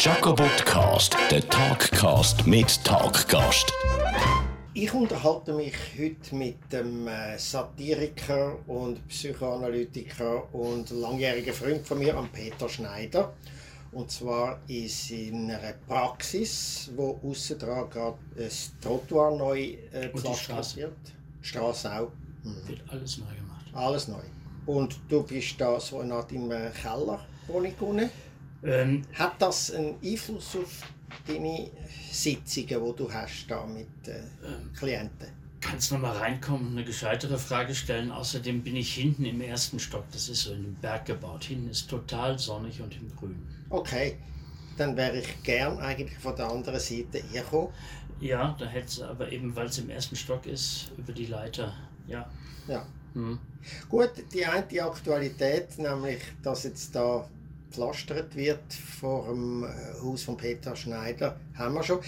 Jacobotcast, der Talkcast mit Talkgast. Ich unterhalte mich heute mit dem äh, Satiriker und Psychoanalytiker und langjährigen Freund von mir, am Peter Schneider. Und zwar in seiner Praxis, wo außen dran gerade ein Trottoir neu äh, Straße. wird. Straße auch. Mhm. Wird alles neu gemacht. Alles neu. Und du bist da so eine Art im äh, Keller, unten. Ähm, Hat das einen Einfluss auf deine Sitzungen, die du hast da mit äh, Klienten? kannst noch mal reinkommen, eine gescheitere Frage stellen. Außerdem bin ich hinten im ersten Stock. Das ist so in den Berg gebaut. Hinten ist total sonnig und im Grün. Okay, dann wäre ich gern eigentlich von der anderen Seite hergekommen. Ja, da hätte es aber eben, weil es im ersten Stock ist, über die Leiter. Ja. Ja. Hm. Gut, die eine Aktualität, nämlich, dass jetzt da gepflastert wird vor dem äh, Haus von Peter Schneider, haben wir schon.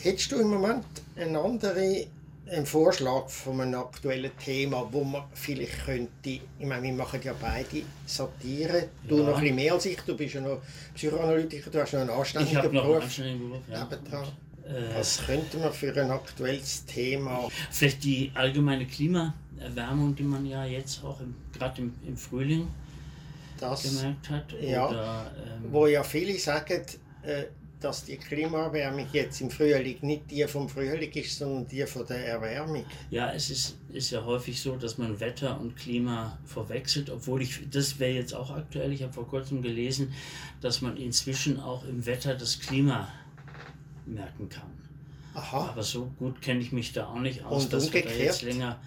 Hättest du im Moment einen anderen einen Vorschlag von einem aktuellen Thema, wo man vielleicht könnte, ich meine, wir machen ja beide Satire, du Ja. noch ein bisschen mehr als ich, du bist ja noch Psychoanalytiker, du hast noch einen Ich anständigen habe noch einen Beruf. anständigen Beruf. Ja. Äh, Was könnte man für ein aktuelles Thema vielleicht die allgemeine Klimaerwärmung, die man ja jetzt auch gerade im, im Frühling das gemerkt hat. Ja. Oder, ähm, wo ja viele sagen, äh, dass die Klimaerwärmung jetzt im Frühling nicht die vom Frühling ist, sondern die von der Erwärmung. Ja, es ist, ist ja häufig so, dass man Wetter und Klima verwechselt, obwohl ich, das wäre jetzt auch aktuell, ich habe vor kurzem gelesen, dass man inzwischen auch im Wetter das Klima merken kann. Aha, Aber so gut kenne ich mich da auch nicht aus, Und dass wir da umgekehrt? jetzt länger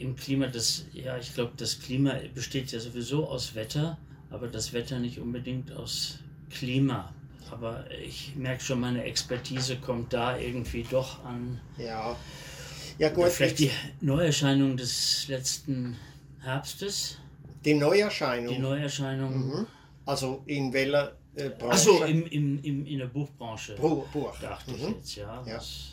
im Klima, das, ja, ich glaube, das Klima besteht ja sowieso aus Wetter, aber das Wetter nicht unbedingt aus Klima. Aber ich merke schon, meine Expertise kommt da irgendwie doch an ja. Ja gut, Oder vielleicht die Neuerscheinung des letzten Herbstes. die Neuerscheinung. Die Neuerscheinung. Mhm. Also in welcher äh, Branche? Achso, im, im, im, in der Buchbranche. Buch. Buch. Dachte ich Mhm. jetzt, ja. Ja. Was,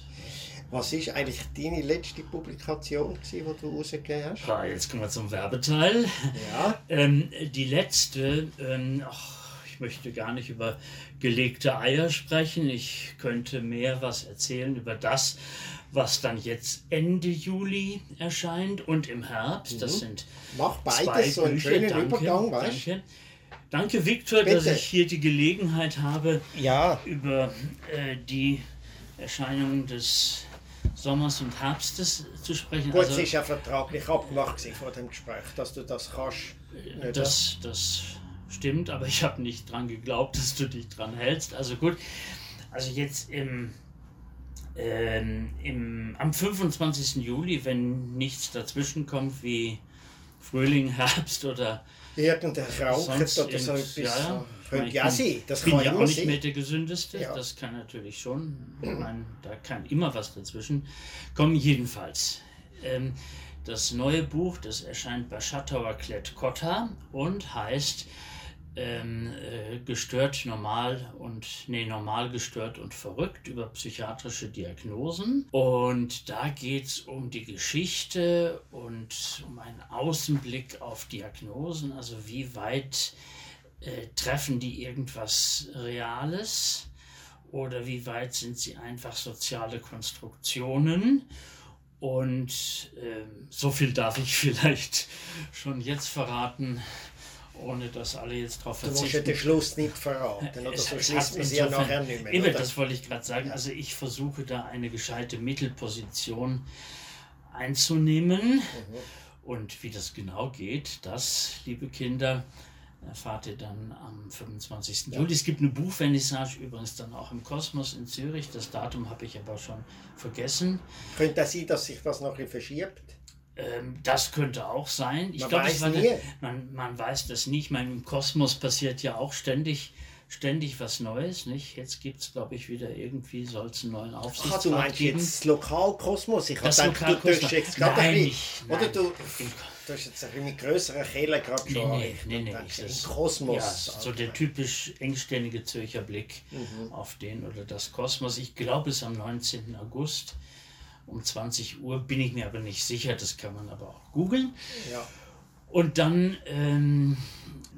Was ist eigentlich deine letzte Publikation, gewesen, die du rausgegeben hast? Ah, jetzt kommen wir zum Werbeteil. Ja, Ähm, die letzte, ähm, ach, ich möchte gar nicht über gelegte Eier sprechen. Ich könnte mehr was erzählen über das, was dann jetzt Ende Juli erscheint und im Herbst. Das sind mach zwei beides so einen Bücher. schönen danke, Übergang, weißt danke. Danke, Viktor, dass ich hier die Gelegenheit habe, Ja, über äh, die Erscheinungen des Sommers und Herbstes zu sprechen. gut, Also, es ist ja vertraglich abgemacht vor dem Gespräch, dass du das kannst. Nicht, das, das stimmt, aber ich habe nicht dran geglaubt, dass du dich dran hältst. Also gut, also jetzt im, ähm, im, am 25. Juli, wenn nichts dazwischen kommt wie Frühling, Herbst oder Irgendeine Krankheit sonst oder so etwas. ja, Ich ja bin- sein, das bin kann ja auch nicht mehr der gesündeste, Ja. das kann natürlich schon. Meine, da kann immer was dazwischen kommen. Jedenfalls, ähm, das neue Buch, das erscheint bei Schattauer Klett Cotta und heißt ähm, äh, gestört normal und nee normal gestört und verrückt über psychiatrische Diagnosen und da geht es um die Geschichte und um einen Außenblick auf Diagnosen also wie weit äh, treffen die irgendwas Reales oder wie weit sind sie einfach soziale Konstruktionen und ähm, so viel darf ich vielleicht schon jetzt verraten ohne dass alle jetzt darauf Du musst ja verzichten. den Schluss nicht verraten, oder? Es- So es schließt sie ja nachher nicht mehr. Eben, das wollte ich gerade sagen. Also ich versuche da eine gescheite Mittelposition einzunehmen. Mhm. Und wie das genau geht, das, liebe Kinder, erfahrt ihr dann am 25. Juli. Es gibt eine Buchvernissage übrigens dann auch im Kosmos in Zürich. Das Datum habe ich aber schon vergessen. Könnte das sein, dass sich das noch verschiebt? Ähm, das könnte auch sein. Ich Man glaube, weiß es war man, man weiß das nicht. Ich meine, im Kosmos passiert ja auch ständig, ständig was Neues. Nicht? Jetzt gibt es, glaube ich, wieder irgendwie, soll es einen neuen Ach, du Aufsichtsrat meinst geben. jetzt Lokalkosmos? Ich habe gedacht, du jetzt gerade Nein, nicht. Oder Nein. du, du hast jetzt ein bisschen mit grösseren Kehle gerade schon nee, errichtet nee, und nee. im Kosmos. Ja, so der typisch engständige Zürcher Blick Mhm. auf den oder das Kosmos. Ich glaube, es ist am 19. August um 20 Uhr, bin ich mir aber nicht sicher, das kann man aber auch googeln. Ja. Und dann ähm,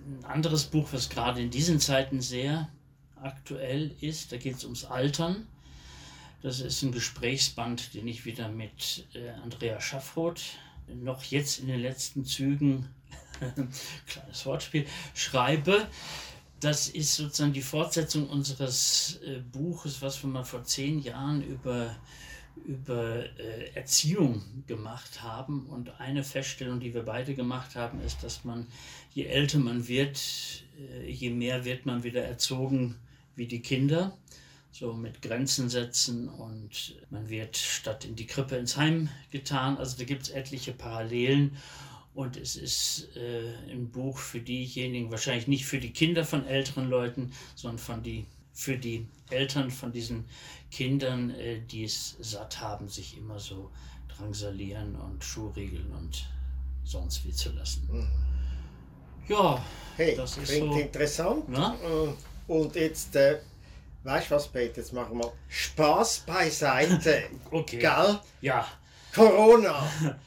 ein anderes Buch, was gerade in diesen Zeiten sehr aktuell ist. Da geht es ums Altern. Das ist ein Gesprächsband, den ich wieder mit äh, Andrea Schaffroth noch jetzt in den letzten Zügen, kleines Wortspiel, schreibe. Das ist sozusagen die Fortsetzung unseres äh, Buches, was wir mal vor zehn Jahren über, über äh, Erziehung gemacht haben. Und eine Feststellung, die wir beide gemacht haben, ist, dass man, je älter man wird, äh, je mehr wird man wieder erzogen wie die Kinder so mit Grenzen setzen und man wird statt in die Krippe ins Heim getan. Also da gibt es etliche Parallelen und es ist äh, ein Buch für diejenigen, wahrscheinlich nicht für die Kinder von älteren Leuten, sondern von die, für die Eltern von diesen Kindern, äh, die es satt haben, sich immer so drangsalieren und Schuhriegeln und sonst wie zu lassen. Mhm. Ja, hey, das ist klingt so, interessant. Na? Äh, und jetzt äh, Weißt du was, Peter? Jetzt machen wir Spaß beiseite. okay. Gell? Ja. Corona.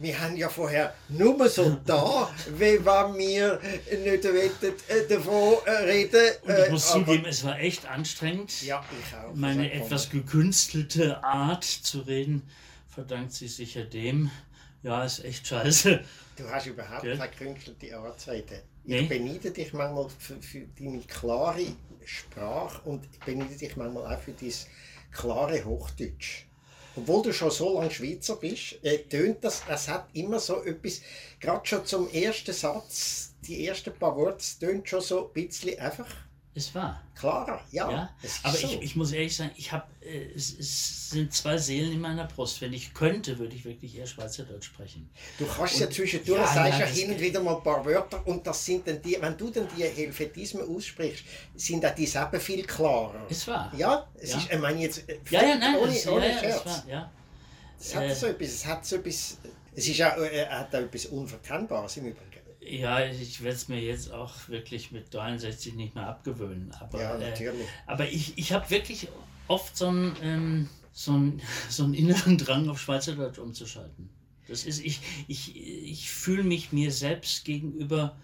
Wir haben ja vorher nur so da, wie wir nicht wollten, äh, davon äh, reden. Und ich muss äh, zugeben, es war echt anstrengend. Ja, ich auch. Meine etwas gekünstelte Art zu reden verdankt sich sicher dem. Ja, ist echt scheiße. Du hast überhaupt Gell? keine gekünstelte Art zu reden. Ich nee. beneide dich manchmal für, für deine klare Sprache und ich beneide dich manchmal auch für dein klare Hochdeutsch. Obwohl du schon so lange Schweizer bist, äh, tönt das, es hat immer so etwas, gerade schon zum ersten Satz, die ersten paar Worte, tönt schon so ein bisschen einfach es war. Klarer, ja. ja? Aber so. ich, ich muss ehrlich sagen, ich habe, äh, es, es, sind zwei Seelen in meiner Brust. Wenn ich könnte, würde ich wirklich eher Schweizerdeutsch sprechen. Du kannst und, ja zwischendurch, ja, sagst ja, hin und wieder mal ein paar Wörter und das sind dann die, wenn du dann die Helvetismen aussprichst, sind auch die selber viel klarer. Es war. Ja, es ja. ist, ich meine jetzt, äh, ja, ja, nein, ohne, es, ohne ja, Scherz. Es, war, ja. es hat äh, so etwas, es hat so etwas, es ist auch, äh, hat auch etwas Unverkennbares im Übrigen. Ja, ich werde es mir jetzt auch wirklich mit 63 nicht mehr abgewöhnen. Aber, ja, äh, natürlich. Äh, aber ich, ich habe wirklich oft so einen, ähm, so, einen, so einen inneren Drang auf Schweizerdeutsch umzuschalten. Das ist, ich, ich, ich fühle mich mir selbst gegenüber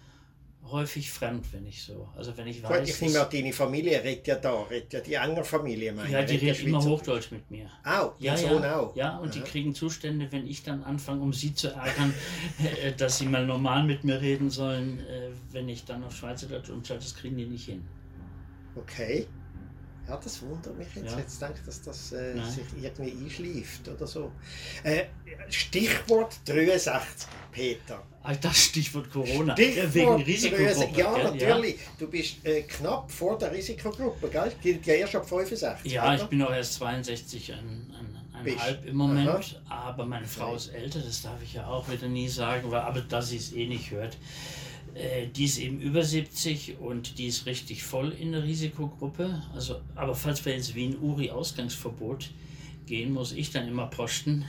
häufig fremd, wenn ich so. Also wenn ich weiß. Gut, ich nehme an, deine Familie redet ja da, redet ja die enge Familie. Meine, ja, die redet immer Hochdeutsch mit mir. Auch, ja, Sohn ja, auch. Ja, und Aha. die kriegen Zustände, wenn ich dann anfange, um sie zu ärgern, äh, dass sie mal normal mit mir reden sollen, äh, wenn ich dann auf Schweizerdeutsch umschalte, das kriegen die nicht hin. Okay. Ja, das wundert mich jetzt. Ja. Jetzt denke dass das äh, sich irgendwie einschleift oder so. Äh, Stichwort 63, Peter. Ah, das Stichwort Corona. Stichwort Wegen Risikogruppe. Ja, natürlich. Ja. Du bist äh, knapp vor der Risikogruppe, gell? Gilt ja erst ab 65. Ja, oder? ich bin auch erst 62 ein, ein, halb im Moment. Aha. Aber meine Frau ist älter, das darf ich ja auch wieder nie sagen, weil, aber da sie es eh nicht hört. Äh, die ist eben über 70 und die ist richtig voll in der Risikogruppe. Also, aber falls wir jetzt wie ein Uri-Ausgangsverbot gehen, muss ich dann immer posten.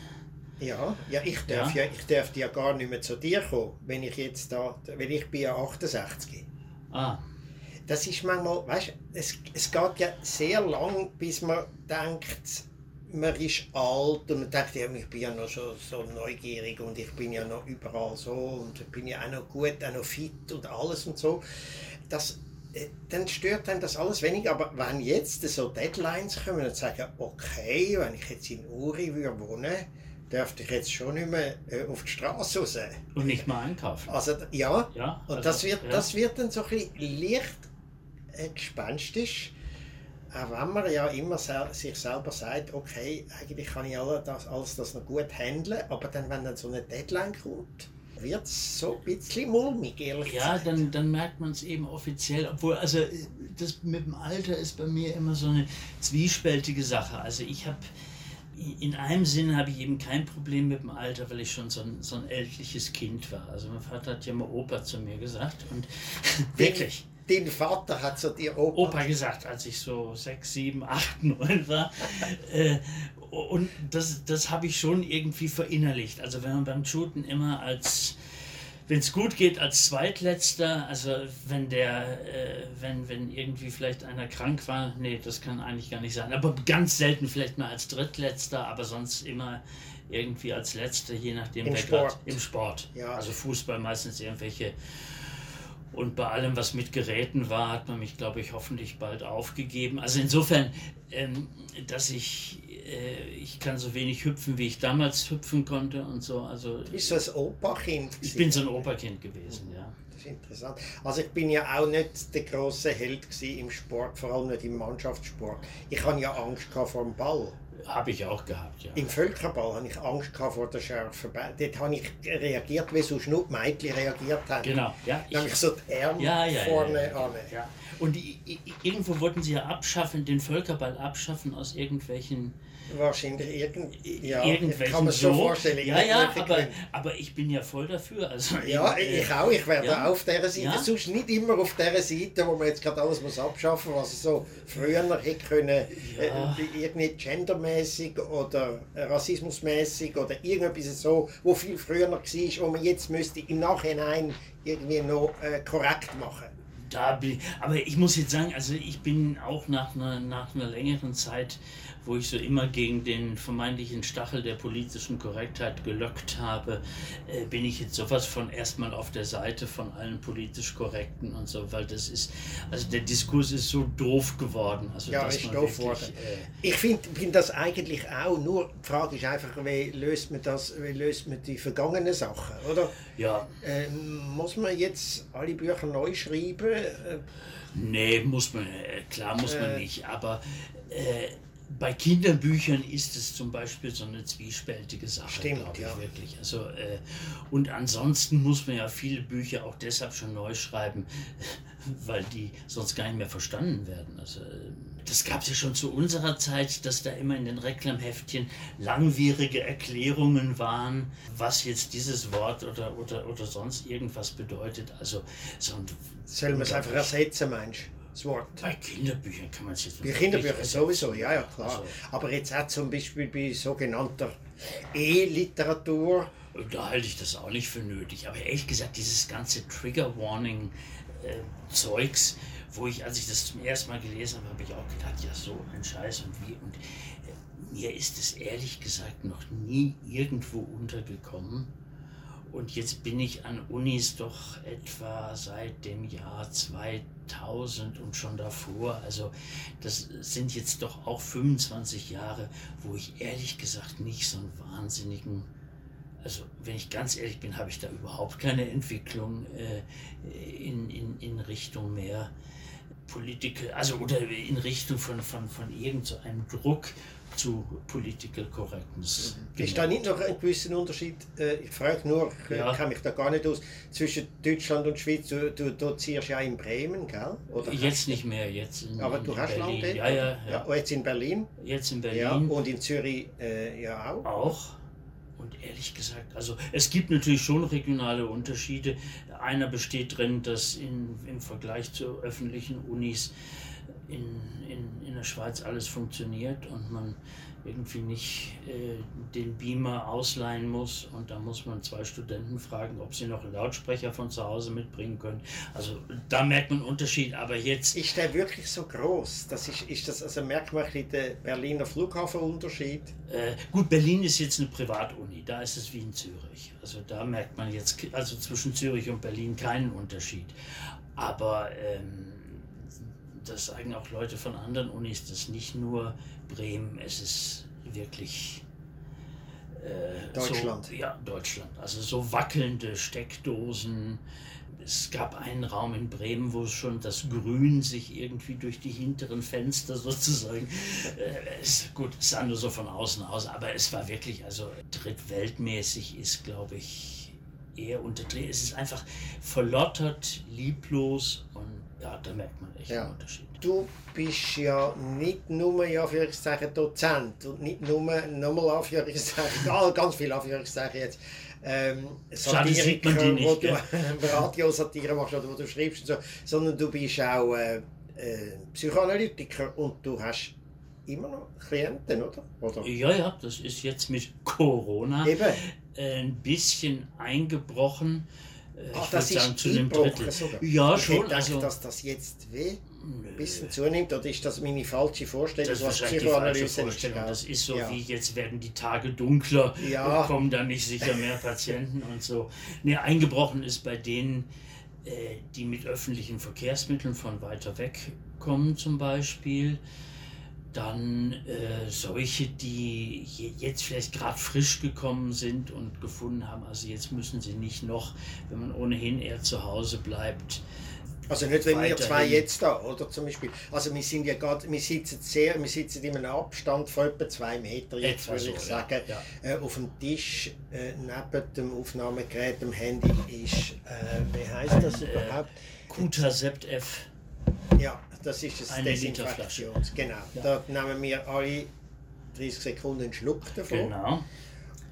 Ja, ja, ich darf ja. ja. ich darf ja gar nicht mehr zu dir kommen, wenn ich jetzt da, wenn ich bin ja 68. Ah. Das ist manchmal, weißt es, es geht ja sehr lang, bis man denkt, man ist alt und man denkt, ja, ich bin ja noch so, so neugierig und ich bin ja noch überall so und bin ja auch noch gut, auch noch fit und alles und so. Das, äh, dann stört einem das alles wenig. Aber wenn jetzt so Deadlines kommen und sagen, okay, wenn ich jetzt in Uri würde wohnen dürfte ich jetzt schon nicht mehr äh, auf die Straße raus. Und nicht mal einkaufen. Also ja, ja und also, das, wird, ja. das wird dann so ein bisschen leicht äh, gespenstisch auch wenn man ja immer sel sich selber sagt, okay, eigentlich kann ich alles das, alles das noch gut handeln, aber dann, wenn dann so eine Deadline kommt, wird es so ein bisschen mulmig, ehrlich Ja, gesagt. dann, dann merkt man es eben offiziell, obwohl, also das mit dem Alter ist bei mir immer so eine zwiespältige Sache. Also ich habe in einem Sinn habe ich eben kein Problem mit dem Alter, weil ich schon so ein, so ein ältliches Kind war. Also mein Vater hat ja mal Opa zu mir gesagt und wirklich den Vater hat so dir Opa. Opa gesagt, als ich so sechs, sieben, acht, neun war. äh, und das, das habe ich schon irgendwie verinnerlicht. Also wenn man beim Shooten immer als, wenn es gut geht, als Zweitletzter, also wenn der, äh, wenn, wenn irgendwie vielleicht einer krank war, nee, das kann eigentlich gar nicht sein. Aber ganz selten vielleicht mal als Drittletzter, aber sonst immer irgendwie als Letzter, je nachdem Im Sport. Grad, im Sport. Ja. Also Fußball meistens irgendwelche Und bei allem, was mit Geräten war, hat man mich, glaube ich, hoffentlich bald aufgegeben. Also insofern, ähm, dass ich, äh, ich kann so wenig hüpfen, wie ich damals hüpfen konnte und so. Also, Bist du ein Operkind? Ich bin so ein Operkind gewesen, ja. Das ist interessant. Also ich bin ja auch nicht der große Held im Sport, vor allem nicht im Mannschaftssport. Ich hatte ja Angst vor dem Ball. Habe ich auch gehabt, ja. Im Völkerball hatte ich Angst vor der scharfen Ball. Dort habe ich reagiert, wie so Mädchen reagiert haben. Genau, ja. Ich, Nämlich so die Arme ja, ja, vorne ja, an. Und die, irgendwo wollten sie ja abschaffen, den Völkerball abschaffen aus irgendwelchen Wahrscheinlich irgend, ja, irgendwelchen kann man so vorstellen. Ja, ja, aber, aber ich bin ja voll dafür. Also Ja, äh, ich auch. Ich werde ja. auch auf dieser Seite. Ja. Sonst nicht immer auf dieser Seite, wo man jetzt gerade alles muss abschaffen muss, was es so früher hätte können, Ja. äh, irgendwie gendermäßig oder rassismusmäßig oder irgendetwas so, wo viel früher war, wo man jetzt müsste im Nachhinein irgendwie noch äh, korrekt machen. Da bin, aber ich muss jetzt sagen, also ich bin auch nach einer, nach einer längeren Zeit, wo ich so immer gegen den vermeintlichen Stachel der politischen Korrektheit gelockt habe, äh, bin ich jetzt sowas von erstmal auf der Seite von allen politisch Korrekten und so, weil das ist, also der Diskurs ist so doof geworden. Also Ja, ist doof geworden. äh, Ich finde find das eigentlich auch, nur die Frage ist einfach, wie löst man das, wie löst man die vergangenen Sachen, oder? ja, Ähm, muss man jetzt alle Bücher neu schreiben? Äh, Nee, muss man, äh, klar muss man Äh. nicht, aber äh, bei Kinderbüchern ist es zum Beispiel so eine zwiespältige Sache, Stimmt, glaube ich ja. wirklich. Also, äh, und ansonsten muss man ja viele Bücher auch deshalb schon neu schreiben, weil die sonst gar nicht mehr verstanden werden. Also, äh, das gab es ja schon zu unserer Zeit, dass da immer in den Reklamheftchen langwierige Erklärungen waren, was jetzt dieses Wort oder, oder, oder sonst irgendwas bedeutet. Also so ein Soll man es einfach ersetzen, meinst du, das Wort? bei Kinderbüchern kann man es jetzt Bei Kinderbüchern sowieso, ja, ja, klar. Also- Aber jetzt auch zum Beispiel bei sogenannter E-Literatur. Da halte ich das auch nicht für nötig. Aber ehrlich gesagt, dieses ganze Trigger Warning äh, Zeugs, wo ich, als ich das zum ersten Mal gelesen habe, habe ich auch gedacht, ja, so ein Scheiß und wie. Und äh, mir ist es ehrlich gesagt noch nie irgendwo untergekommen. Und jetzt bin ich an Unis doch etwa seit dem Jahr 2000 und schon davor. Also das sind jetzt doch auch 25 Jahre, wo ich ehrlich gesagt nicht so einen wahnsinnigen, also wenn ich ganz ehrlich bin, habe ich da überhaupt keine Entwicklung äh, in, in, in Richtung mehr Political, also oder in Richtung von, von, von irgend so Druck zu Political Correctness. Ist da nicht noch ein gewisser Unterschied? Äh, Ich frage nur, ich Ja. kenne mich da gar nicht aus, zwischen Deutschland und Schweiz. Du, du dozierst ja in Bremen, gell? Oder Jetzt nicht mehr, jetzt in, Aber in du hast Berlin. dort? Ja, ja, Ja, ja. jetzt in Berlin. Jetzt in Ja, Berlin und in Zürich äh, ja auch. auch. Und ehrlich gesagt, also es gibt natürlich schon regionale Unterschiede. Einer besteht drin, dass in, im Vergleich zu öffentlichen Unis in, in, in der Schweiz alles funktioniert und man irgendwie nicht äh, den Beamer ausleihen muss und da muss man zwei Studenten fragen, ob sie noch einen Lautsprecher von zu Hause mitbringen können. Also da merkt man einen Unterschied, aber jetzt Ist der wirklich so groß? Das ist, ist das also merkt man den Berliner Flughafenunterschied? Äh, gut, Berlin ist jetzt eine Privatuni, da ist es wie in Zürich. Also da merkt man jetzt, also zwischen Zürich und Berlin keinen Unterschied. Aber ähm, das sagen auch Leute von anderen Unis, das ist nicht nur Bremen, es ist wirklich äh, Deutschland. So, ja, Deutschland. Also so wackelnde Steckdosen. Es gab einen Raum in Bremen, wo schon das Grün sich irgendwie durch die hinteren Fenster sozusagen. Äh, es, gut, es sah nur so von außen aus, aber es war wirklich, also drittweltmäßig ist, glaube ich, eher unterdreht. Es ist einfach verlottert, lieblos und ja, da merkt man echt Ja. einen Unterschied. Du bist ja nicht nur in Anführungszeichen Dozent und nicht nur nochmal Anführungszeichen, ah, ganz viel Anführungszeichen jetzt, ähm, sieht man die nicht, wo du gell? Radiosatire machst oder wo du schreibst und so, sondern du bist auch äh, äh, Psychoanalytiker und du hast immer noch Klienten, oder? oder? Ja, ja, das ist jetzt mit Corona Eben. ein bisschen eingebrochen. Äh, Ach, das ist eingebrochen sogar. Ja, ich schon. gedacht, Also, dass das jetzt weh ein bisschen zunimmt, oder ist das meine falsche Vorstellung, das ist die falsche Vorstellung. Das ist so Ja. wie jetzt werden die Tage dunkler Ja. und kommen dann nicht sicher mehr Patienten und so. Nee, eingebrochen ist bei denen, äh, die mit öffentlichen Verkehrsmitteln von weiter weg kommen zum Beispiel. Dann äh, solche, die jetzt vielleicht gerade frisch gekommen sind und gefunden haben, also jetzt müssen sie nicht noch, wenn man ohnehin eher zu Hause bleibt, also nicht, wenn wir zwei jetzt da, oder zum Beispiel. Also wir sind ja gerade, wir sitzen sehr, wir sitzen in einem Abstand von etwa zwei Meter, jetzt würde ich sagen. Ja. Äh, auf dem Tisch äh, neben dem Aufnahmegerät, dem Handy ist, äh, wie heißt das äh, überhaupt? Kuta Sept F. Ja, das ist das Desinfektions. Genau. Ja. Da nehmen wir alle 30 Sekunden einen Schluck davon. Genau.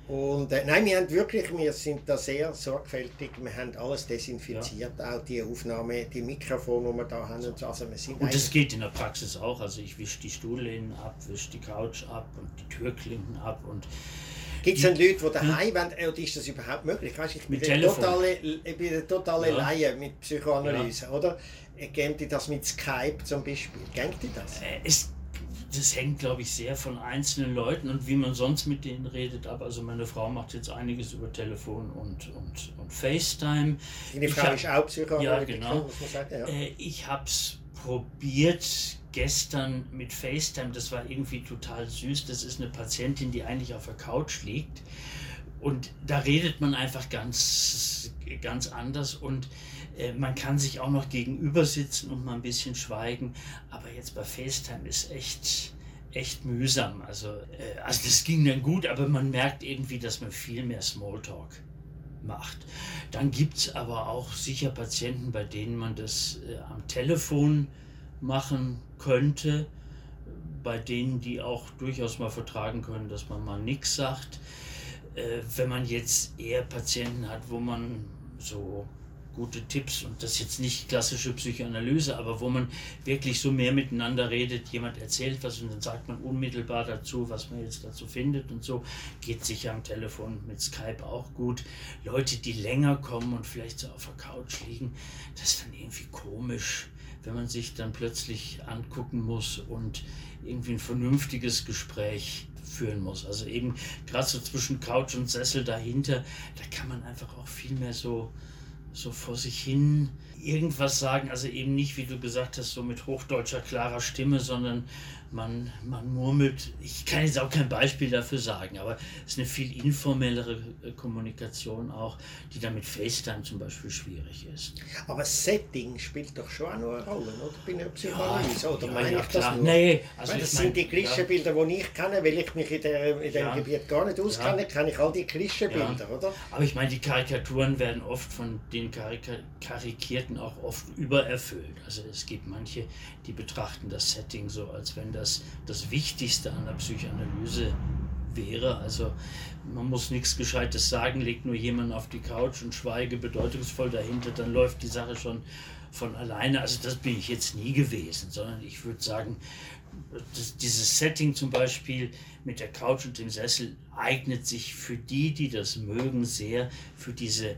Und äh, nein, wir haben wirklich, wir sind da sehr sorgfältig, wir haben alles desinfiziert, ja. auch die Aufnahme, die Mikrofone, die wir da haben und so. Also wir sind und das geht in der Praxis auch, also ich wische die Stuhllehnen ab, wische die Couch ab und die Türklinken ab und Gibt es denn Leute, die daheim hm? wollen, oder ist das überhaupt möglich? Weißt, ich, bin totale, ich bin eine totale ja. Laie mit Psychoanalyse, ja. oder? Geben die das mit Skype zum Beispiel? Gängt die das? Äh, es das hängt, glaube ich, sehr von einzelnen Leuten und wie man sonst mit denen redet ab. Also meine Frau macht jetzt einiges über Telefon und, und, und FaceTime. Die Frau hab, ist auch Psychologe. Ja, genau. Sagen, ja. Äh, ich habe es probiert gestern mit FaceTime. Das war irgendwie total süß. Das ist eine Patientin, die eigentlich auf der Couch liegt. Und da redet man einfach ganz, ganz anders und äh, man kann sich auch noch gegenüber sitzen und mal ein bisschen schweigen. Aber jetzt bei FaceTime ist echt, echt mühsam. Also, äh, also das ging dann gut, aber man merkt irgendwie, dass man viel mehr Smalltalk macht. Dann gibt es aber auch sicher Patienten, bei denen man das äh, am Telefon machen könnte, bei denen die auch durchaus mal vertragen können, dass man mal nichts sagt. Äh, wenn man jetzt eher Patienten hat, wo man so gute Tipps und das ist jetzt nicht klassische Psychoanalyse, aber wo man wirklich so mehr miteinander redet, jemand erzählt was und dann sagt man unmittelbar dazu, was man jetzt dazu findet und so, geht sicher am Telefon mit Skype auch gut. Leute, die länger kommen und vielleicht so auf der Couch liegen, das ist dann irgendwie komisch, wenn man sich dann plötzlich angucken muss und irgendwie ein vernünftiges Gespräch führen muss. Also eben gerade so zwischen Couch und Sessel dahinter, da kann man einfach auch viel mehr so so vor sich hin irgendwas sagen. Also eben nicht, wie du gesagt hast, so mit hochdeutscher klarer Stimme, sondern man, man murmelt. Ich kann jetzt auch kein Beispiel dafür sagen, aber es ist eine viel informellere äh, Kommunikation auch, die dann mit FaceTime zum Beispiel schwierig ist. Aber Setting spielt doch schon auch noch eine Rolle, oder? Bin ich Psychoanalyse, ja, oder ja, meine ja, ich klar. das nur? Nee, also das sind mein, die Klischeebilder, ja. die ich kenne, weil ich mich in, der, in dem Gebiet gar nicht auskenne, ja. kenne ich all die Klischeebilder, oder? Aber ich meine, die Karikaturen werden oft von den Karik Karikierten auch oft übererfüllt. Also es gibt manche, die betrachten das Setting so, als wenn das das Wichtigste an der Psychoanalyse wäre. Also man muss nichts Gescheites sagen, legt nur jemand auf die Couch und schweige bedeutungsvoll dahinter, dann läuft die Sache schon von alleine. Also das bin ich jetzt nie gewesen, sondern ich würde sagen, das, dieses Setting zum Beispiel mit der Couch und dem Sessel eignet sich für die, die das mögen, sehr für diese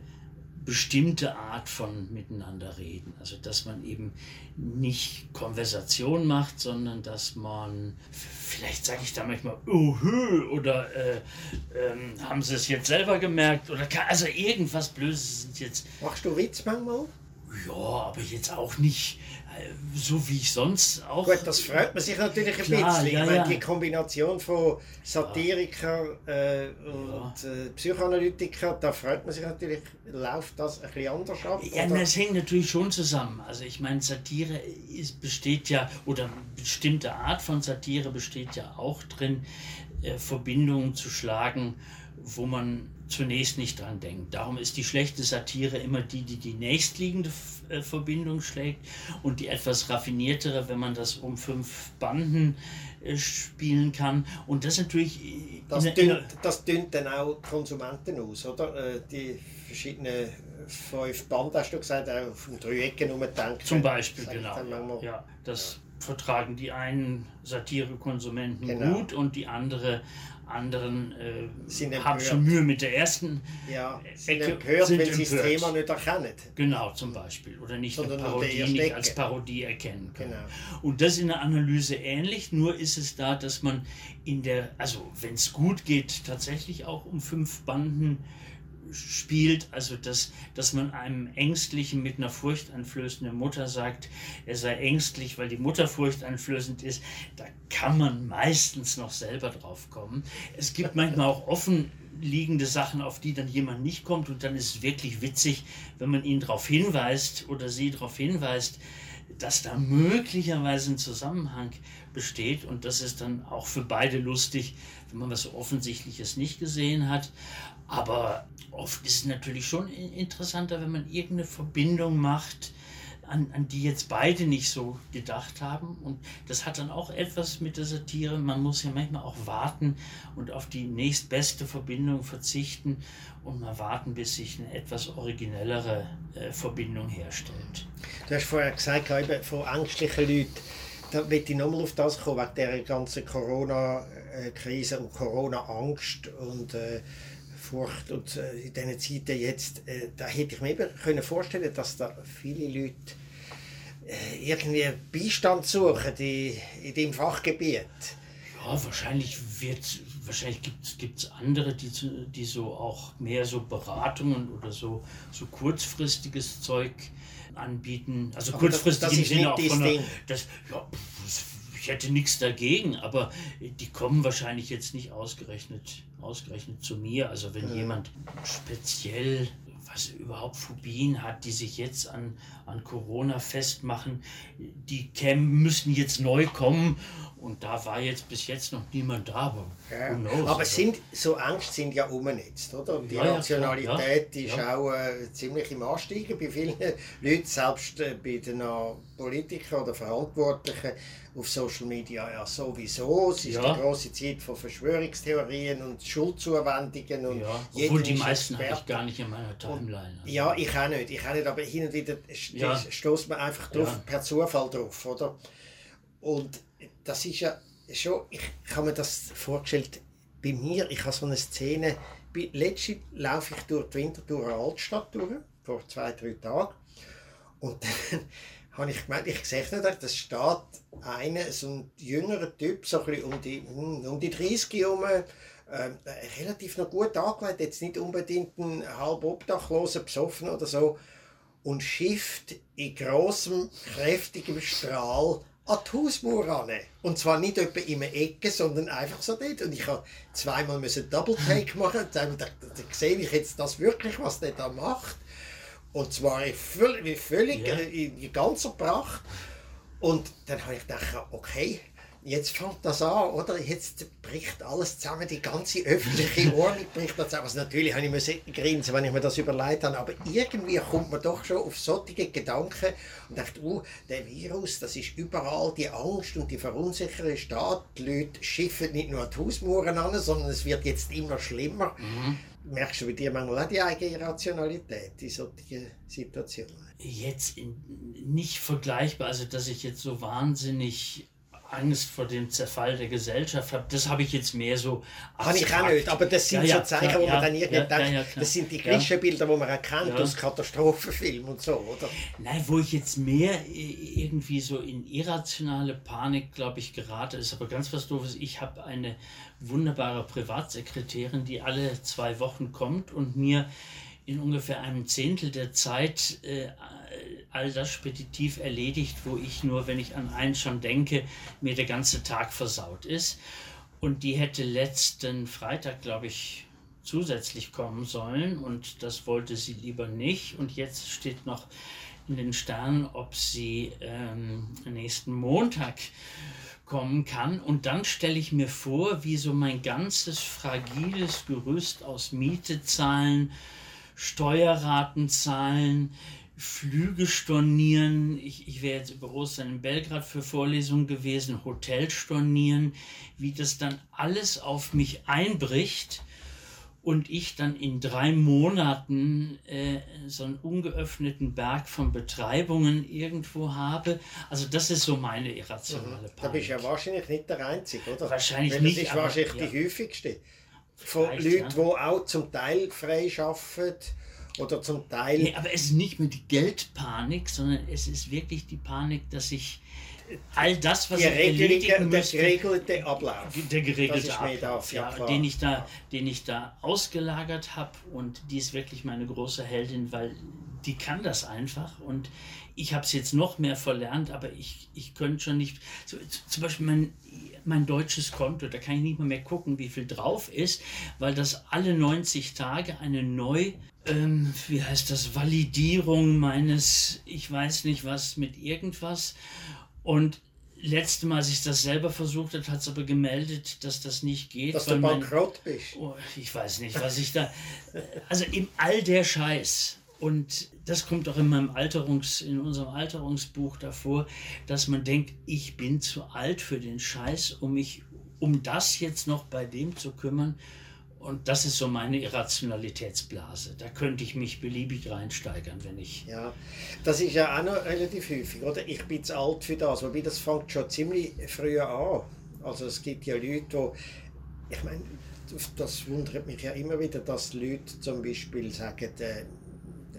bestimmte Art von miteinander reden. Also dass man eben nicht Konversation macht, sondern dass man, vielleicht sage ich da manchmal, oh, oder äh, äh, haben sie es jetzt selber gemerkt oder also irgendwas Blödes sind jetzt. Machst du Witz manchmal? Ja, aber jetzt auch nicht so wie ich sonst auch. Gut, das freut man sich natürlich ein Klar, bisschen. Ja, ich meine, ja. die Kombination von Satiriker äh, und ja. äh, Psychoanalytiker, da freut man sich natürlich, läuft das ein bisschen anders ab? Ja, oder? das hängt natürlich schon zusammen. Also ich meine, Satire ist, besteht ja, oder eine bestimmte Art von Satire besteht ja auch drin, äh, Verbindungen zu schlagen, wo man zunächst nicht dran denkt. Darum ist die schlechte Satire immer die, die die nächstliegende äh, Verbindung schlägt und die etwas raffiniertere, wenn man das um fünf Banden äh, spielen kann. Und das natürlich. Das dünnt, das dünnt dann auch Konsumenten aus, oder? Äh, die verschiedenen fünf Banden, hast du gesagt, auf dem Dreiecken umdenken. Zum Beispiel, genau. Ja, das vertragen die einen Satirekonsumenten genau. gut und die andere anderen äh, haben schon Mühe mit der ersten ja, sind Ecke, empört, sind wenn sie das Thema nicht erkennen. Genau, zum Beispiel. Oder nicht, Parodie nicht als Parodie erkennen können. Genau. Und das in der Analyse ähnlich, nur ist es da, dass man in der, also wenn es gut geht, tatsächlich auch um fünf Banden spielt, also dass, dass man einem ängstlichen, mit einer furchteinflößenden Mutter sagt, er sei ängstlich, weil die Mutter furchteinflößend ist, da kann man meistens noch selber drauf kommen. Es gibt manchmal auch offen liegende Sachen, auf die dann jemand nicht kommt und dann ist es wirklich witzig, wenn man ihn darauf hinweist oder sie darauf hinweist, dass da möglicherweise ein Zusammenhang besteht und das ist dann auch für beide lustig, wenn man was Offensichtliches nicht gesehen hat. Aber oft ist es natürlich schon interessanter, wenn man irgendeine Verbindung macht, an, an die jetzt beide nicht so gedacht haben. Und das hat dann auch etwas mit der Satire. Man muss ja manchmal auch warten und auf die nächstbeste Verbindung verzichten und mal warten, bis sich eine etwas originellere äh, Verbindung herstellt. Du hast vorher gesagt, eben von ängstlichen Leuten, da möchte ich nochmal auf das kommen, wegen der ganzen Corona-Krise und Corona-Angst äh, Furcht und äh, in diesen Zeiten jetzt, äh, da hätte ich mir eben können vorstellen dass da viele Leute äh, irgendwie Beistand suchen in, in dem Fachgebiet. Ja, wahrscheinlich wird wahrscheinlich gibt es andere, die, die so auch mehr so Beratungen oder so, so kurzfristiges Zeug anbieten. Also aber kurzfristig das, das im Sinne auch von einer, das, ja, ich hätte nichts dagegen, aber die kommen wahrscheinlich jetzt nicht ausgerechnet, ausgerechnet zu mir. Also wenn ja. jemand speziell was überhaupt Phobien hat, die sich jetzt an, an Corona festmachen, die kämen, müssten jetzt neu kommen und da war jetzt bis jetzt noch niemand da. Aber, ja. aber also sind, so Angst sind ja umgenetzt, oder? Und die ja, Rationalität ja, ist auch äh, ziemlich im Ansteigen bei vielen Leuten, selbst äh, bei den Politikern oder Verantwortlichen auf Social Media ja sowieso. Es ist die große Zeit von Verschwörungstheorien und Schuldzuwendungen. Und obwohl die meisten habe ich gar nicht in meiner Timeline. Also. Ja, ich auch nicht. Ich auch nicht, aber hin und wieder stößt man einfach drauf, per Zufall drauf, oder? Und das ist ja schon, ich habe mir das vorgestellt, bei mir, ich habe so eine Szene, letztens laufe ich durch die Winterthur Altstadt durch, vor zwei, drei Tagen, und dann habe ich gemeint, ich sehe nicht, das steht einer, so ein jüngerer Typ, so ein um die, hm, um die 30 herum, äh, relativ noch gut angelegt, jetzt nicht unbedingt ein halb obdachloser, besoffen oder so, und schifft in großem, kräftigem Strahl an die Hausmauer ran. Und zwar nicht etwa in einer Ecke, sondern einfach so dort. Und ich musste zweimal müssen Double Take machen. Und dann da, da, sehe ich jetzt das wirklich, was der da macht. Und zwar völlig, völlig yeah. in ganzer Pracht. Und dann habe ich gedacht, okay, jetzt fängt das an, oder? Jetzt bricht alles zusammen, die ganze öffentliche Ordnung bricht zusammen. Also natürlich habe ich mir grinsen, wenn ich mir das überlegt habe, aber irgendwie kommt man doch schon auf solche Gedanken und denkt, uh, der Virus, das ist überall die Angst und die Verunsicherung steht. Die Leute schiffen nicht nur die Hausmauern an, sondern es wird jetzt immer schlimmer. Mhm. Merkst du bei dir manchmal auch die eigene Rationalität in solchen Situationen? Jetzt nicht vergleichbar, also dass ich jetzt so wahnsinnig Angst vor dem Zerfall der Gesellschaft habe, das habe ich jetzt mehr so. Kann ich auch nicht, aber das sind ja, so Zeichen, klar, wo man dann irgendwie ja, denkt, das sind die Klischeebilder, die man erkennt ja. aus Katastrophenfilmen und so, oder? Nein, wo ich jetzt mehr irgendwie so in irrationale Panik, glaube ich, gerate, ist aber ganz was Doofes. Ich habe eine wunderbare Privatsekretärin, die alle zwei Wochen kommt und mir in ungefähr einem Zehntel der Zeit äh, all das speditiv erledigt, wo ich nur, wenn ich an eins schon denke, mir der ganze Tag versaut ist. Und die hätte letzten Freitag, glaube ich, zusätzlich kommen sollen und das wollte sie lieber nicht. Und jetzt steht noch in den Sternen, ob sie ähm, nächsten Montag kommen kann. Und dann stelle ich mir vor, wie so mein ganzes fragiles Gerüst aus Miete zahlen, Steuerraten zahlen, Flüge stornieren. Ich, ich wäre jetzt über Ostern in Belgrad für Vorlesungen gewesen, Hotel stornieren, wie das dann alles auf mich einbricht und ich dann in drei Monaten äh, so einen ungeöffneten Berg von Betreibungen irgendwo habe. Also das ist so meine irrationale Panik. Da bist du ja wahrscheinlich nicht der Einzige, oder? Wahrscheinlich Weil das nicht. Das ist wahrscheinlich ja. die häufigste. Von Leuten, ja. die auch zum Teil frei arbeiten oder zum Teil. Nee, aber es ist nicht mehr die Geldpanik, sondern es ist wirklich die Panik, dass ich all das, was Die ich Regelungen, der müsste, geregelte Ablauf. der geregelte Ablauf, ja, ja, den, ich da, den ich da ausgelagert habe. Und die ist wirklich meine große Heldin, weil die kann das einfach. Und ich habe es jetzt noch mehr verlernt, aber ich, ich könnte schon nicht. So, zum Beispiel mein, mein deutsches Konto, da kann ich nicht mal mehr gucken, wie viel drauf ist, weil das alle 90 Tage eine neu. Ähm, wie heißt das? Validierung meines, ich weiß nicht was, mit irgendwas. Und letzte Mal, als ich das selber versucht habe, hat es aber gemeldet, dass das nicht geht. Dass du weil mein- bankrott bist. Oh, ich weiß nicht, was ich da. Also im all der Scheiß. Und das kommt auch in meinem Alterungs, in unserem Alterungsbuch davor, dass man denkt, ich bin zu alt für den Scheiß, um mich um das jetzt noch bei dem zu kümmern. Und das ist so meine Irrationalitätsblase. Da könnte ich mich beliebig reinsteigern, wenn ich. Ja, das ist ja auch noch relativ häufig, oder? Ich bin zu alt für das, wobei das fängt schon ziemlich früh an. Also es gibt ja Leute, die, ich meine, das wundert mich ja immer wieder, dass Leute zum Beispiel sagen, äh,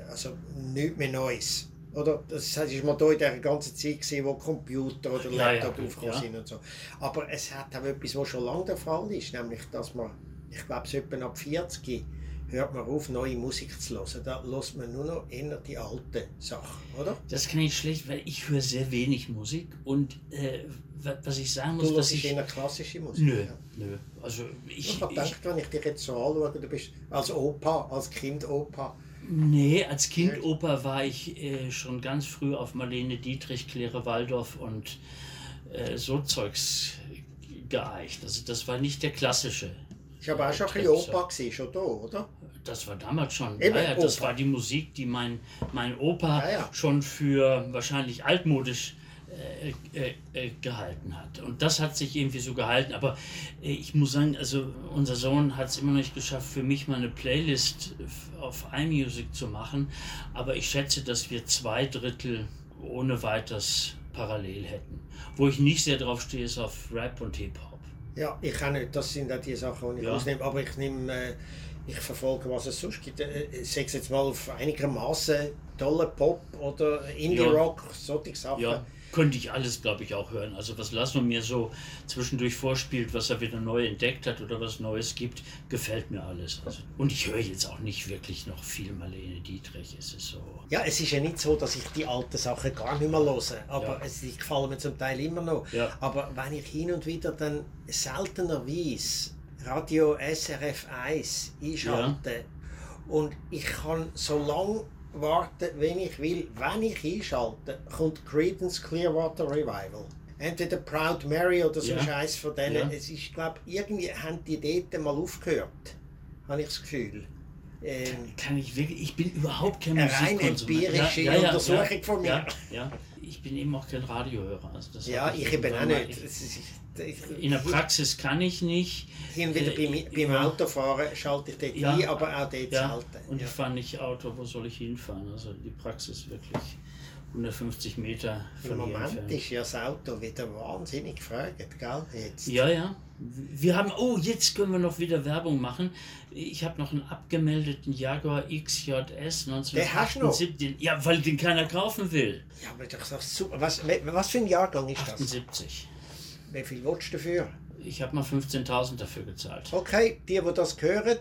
also nichts mehr Neues. Oder? Das ist mal da in der ganzen Zeit gesehen, wo Computer oder Ja, ja, Laptop aufgekommen ja. sind und so. Aber es hat auch etwas, was schon lange der Fall ist, nämlich, dass man, ich glaube, so etwa ab 40 hört man auf, neue Musik zu hören. Da hört man nur noch eher die alten Sachen, oder? Das kann ich schlecht, weil ich höre sehr wenig Musik. Und äh, wa- was ich sagen Du muss, hörst dass ich. eher klassische Musik. Nö, ja. nö. Also ich, Ich habe ich, gedacht, wenn ich dich jetzt so anschaue, du bist als Opa, als Kind Opa. Nee, als Kind Opa war ich äh, schon ganz früh auf Marlene Dietrich, Claire Waldorf und äh, so Zeugs geeicht. Also das war nicht der klassische. Ich habe auch schon ein bisschen Opa gesehen, schon da, oder? Das war damals schon. Eben, ja, ja, das Opa. war die Musik, die mein, mein Opa Ja, ja. schon für wahrscheinlich altmodisch äh, äh, äh, gehalten hat. Und das hat sich irgendwie so gehalten. Aber äh, ich muss sagen, also unser Sohn hat es immer noch nicht geschafft, für mich mal eine Playlist auf iMusic zu machen. Aber ich schätze, dass wir zwei Drittel ohne weiteres parallel hätten. Wo ich nicht sehr drauf stehe, ist auf Rap und Hip-Hop. Ja, ich auch nicht. Das sind auch die Sachen, die ich Ja. ausnehme. Aber ich nehme, äh, ich verfolge, was es sonst gibt. Äh, Ich sage jetzt mal auf einigermaßen tolle Pop oder Indie-Rock, solche Sachen. Ja, könnte ich alles, glaube ich, auch hören. Also was Laszlo mir so zwischendurch vorspielt, was er wieder neu entdeckt hat oder was Neues gibt, gefällt mir alles. Also, und ich höre jetzt auch nicht wirklich noch viel Marlene Dietrich. Es ist so. Ja, es ist ja nicht so, dass ich die alten Sachen gar nicht mehr höre, aber Ja. es, gefallen mir zum Teil immer noch. Ja. Aber wenn ich hin und wieder dann seltenerweise Radio SRF 1 einschalte und ich kann so lange warten, wenn ich will, wenn ich einschalte, kommt Creedence Clearwater Revival. Entweder Proud Mary oder so Ja. Scheiß von denen. Ja. Es ist, glaube irgendwie haben die dort mal aufgehört, habe ich das Gefühl. Ähm, Kann ich wirklich, ich bin überhaupt kein Eine rein Musikkonsument. empirische Untersuchung von mir. Ja, ja, ich bin eben auch kein Radiohörer. Also Ja, ich eben auch nicht. Ich- In der Praxis kann ich nicht. Hin wieder Äh, beim, beim. Autofahren schalte ich dort Ja. ein, aber auch dort Ja, selten. und ja. ich fahre nicht Auto, wo soll ich hinfahren? Also die Praxis wirklich 150 Meter Im von hier Moment entfernt. ist ja das Auto wieder wahnsinnig gefragt, gell? Jetzt. Ja, ja. Wir haben, oh, jetzt können wir noch wieder Werbung machen. Ich habe noch einen abgemeldeten Jaguar XJS Den hast du noch? 1978. Ja, weil den keiner kaufen will. Ja, aber das ist doch super. Was, was für ein Jahrgang ist das? 78. Wie viel willst du dafür? Ich habe mal 15.000 dafür gezahlt. Okay, die, die das hören,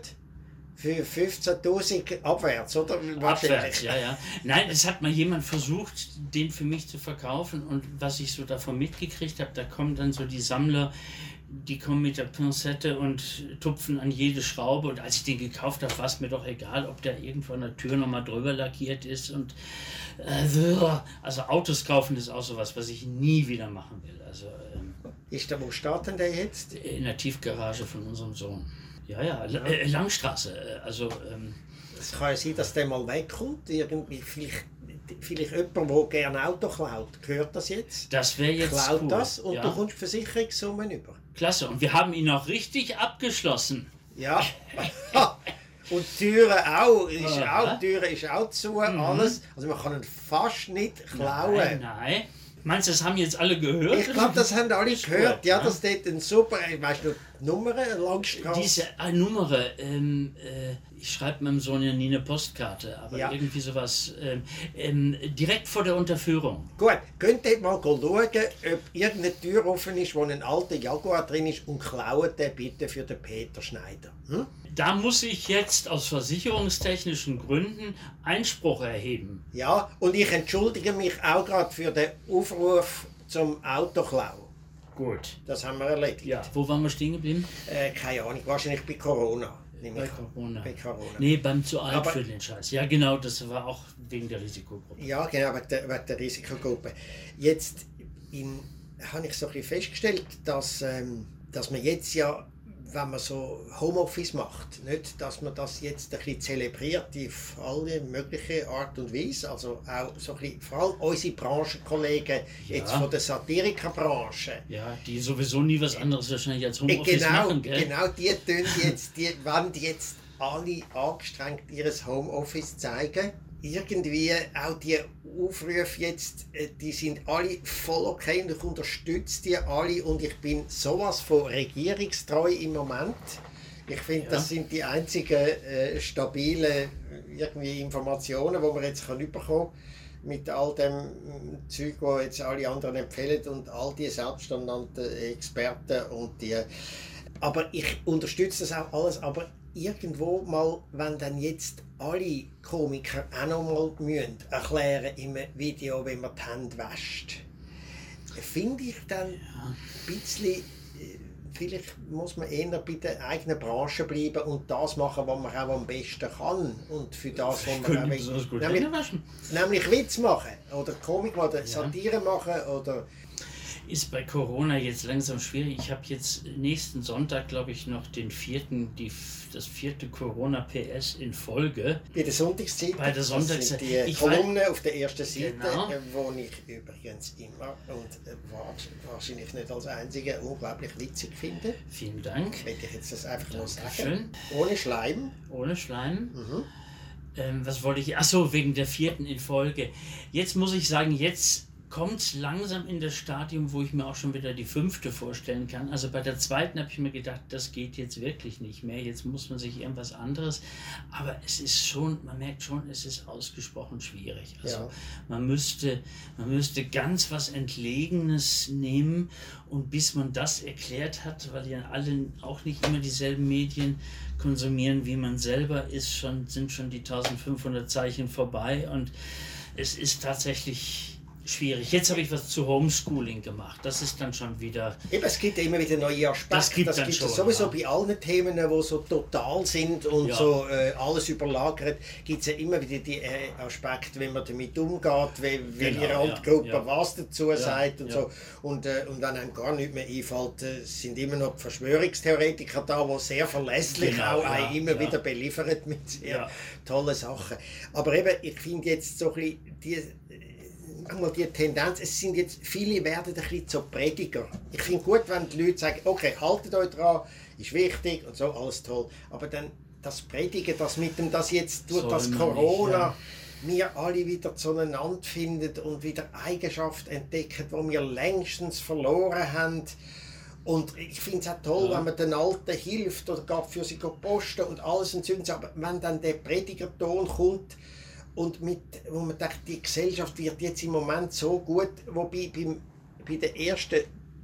für 15.000 abwärts, oder? Abwärts, ja, ja. Nein, es hat mal jemand versucht, den für mich zu verkaufen und was ich so davon mitgekriegt habe, da kommen dann so die Sammler, die kommen mit der Pinzette und tupfen an jede Schraube und als ich den gekauft habe, war es mir doch egal, ob der irgendwo an der Tür nochmal drüber lackiert ist und äh, also Autos kaufen ist auch sowas, was ich nie wieder machen will. Also ähm, Ist der, wo steht denn der jetzt? in der Tiefgarage von unserem Sohn. Ja, ja, La- äh, Langstraße. äh, Also ähm, Es kann ja sein, dass der mal wegkommt. Irgendwie, vielleicht, vielleicht jemand, der gerne Auto klaut, hört das jetzt. das wäre jetzt Klaut cool. das und ja. du kommst Versicherungssummen über. Klasse, und wir haben ihn auch richtig abgeschlossen. Ja. Und die Türen auch, ist auch, die Türen ist auch zu, alles. Also man kann ihn fast nicht klauen. Nein, nein. Meinst du, das haben jetzt alle gehört? Ich glaube, das haben alle gehört. Ja, ja. das ist ein super, ich weiß die Nummer, Langstrasse. Diese äh, Nummer, ähm, äh, ich schreibe meinem Sohn ja nie eine Postkarte, aber Ja. irgendwie sowas. Ähm, ähm, direkt vor der Unterführung. Gut, könnt ihr mal schauen, ob irgendeine Tür offen ist, wo ein alter Jaguar drin ist und klaut den bitte für den Peter Schneider. Hm? Da muss ich jetzt aus versicherungstechnischen Gründen Einspruch erheben. Ja, und ich entschuldige mich auch gerade für den Aufruf zum Autoklau. Gut. Das haben wir erledigt. Ja, wo waren wir stehen geblieben? Äh, keine Ahnung, wahrscheinlich bei Corona. Bei. Corona. Bei Corona. Nee, beim zu alt Aber- für den Scheiß. Ja, genau, das war auch wegen der Risikogruppe. Ja, genau, wegen der, wegen der Risikogruppe. Jetzt habe ich so ein bisschen festgestellt, dass, ähm, dass man jetzt ja, wenn man so Homeoffice macht, nicht, dass man das jetzt ein bisschen zelebriert auf alle mögliche Art und Weise. Also auch so ein bisschen, vor allem unsere Branchenkollegen Ja. jetzt von der Satirikerbranche. Ja, die sowieso nie was anderes wahrscheinlich als Äh, Homeoffice Genau, machen, gell? genau die tun jetzt, die wollen jetzt alle angestrengt ihr Homeoffice zeigen. Irgendwie auch die Aufrufe jetzt, äh, die sind alle voll okay und ich unterstütze die alle und ich bin sowas von regierungstreu im Moment. Ich finde, Ja. das sind die einzigen äh, stabilen äh, irgendwie Informationen, die man jetzt kann bekommen mit all dem mm, Zeug, wo jetzt alle anderen empfehlen und all die selbsternannten Experten und die. Aber ich unterstütze das auch alles, aber irgendwo mal, wenn dann jetzt alle Komiker auch noch mal müssen erklären im Video, wie man die Hände wäscht, finde ich dann ein bisschen, äh, vielleicht muss man eher bei der eigenen Branche bleiben und das machen, was man auch am besten kann. Und für das, was man Können auch gut. Nämlich, nämlich Witz machen oder Komik oder Satire machen oder Ist bei Corona jetzt langsam schwierig. Ich habe jetzt nächsten Sonntag, glaube ich, noch den vierten, die, das vierte Corona-PS in Folge. bei der Sonntagszeit. Bei der Sonntagszeit. die Ich Kolumne auf der ersten Seite, Genau. äh, wo ich übrigens immer und äh, wa- wahrscheinlich nicht als einziger unglaublich witzig finde. Vielen Dank. Will ich jetzt das einfach nur sagen. Ohne Schleim. Ohne Schleim. Mhm. Ähm, was wollte ich? Achso, wegen der vierten in Folge. Jetzt muss ich sagen, jetzt kommt es langsam in das Stadium, wo ich mir auch schon wieder die fünfte vorstellen kann. Also bei der zweiten habe ich mir gedacht, das geht jetzt wirklich nicht mehr. Jetzt muss man sich irgendwas anderes. Aber es ist schon, man merkt schon, es ist ausgesprochen schwierig. Also Ja. man müsste, man müsste ganz was Entlegenes nehmen und bis man das erklärt hat, weil ja alle auch nicht immer dieselben Medien konsumieren wie man selber, ist schon, sind schon die 1500 Zeichen vorbei und es ist tatsächlich schwierig. Jetzt habe ich was zu Homeschooling gemacht. Das ist dann schon wieder. Eben, es gibt ja immer wieder neue Aspekte. Das gibt dann es schon, sowieso ja. bei allen Themen, die so total sind und Ja. so äh, alles überlagert, gibt es ja immer wieder die äh, Aspekte, wie man damit umgeht, wie, welche Genau, ja, Randgruppe ja. was dazu sagt und so. Und, äh, und wenn einem gar nicht mehr einfällt, äh, sind immer noch die Verschwörungstheoretiker da, die sehr verlässlich Genau, auch immer wieder beliefern mit sehr tollen Sachen. Aber eben, ich finde jetzt so ein bisschen die manchmal die Tendenz, es sind jetzt, viele werden ein bisschen zu Prediger. Ich finde gut, wenn die Leute sagen, okay, haltet euch dran, ist wichtig und so, alles toll. Aber dann das Predigen, das mit dem, das jetzt durch Soll das Corona nicht, wir alle wieder zueinander finden und wieder Eigenschaften entdecken, die wir längstens verloren haben. Und ich finde es auch toll, Ja. wenn man den Alten hilft oder geht für sie posten und alles und so. Aber wenn dann der Predigerton kommt und mit, wo man denkt, die Gesellschaft wird jetzt im Moment so gut, wobei beim, bei der ersten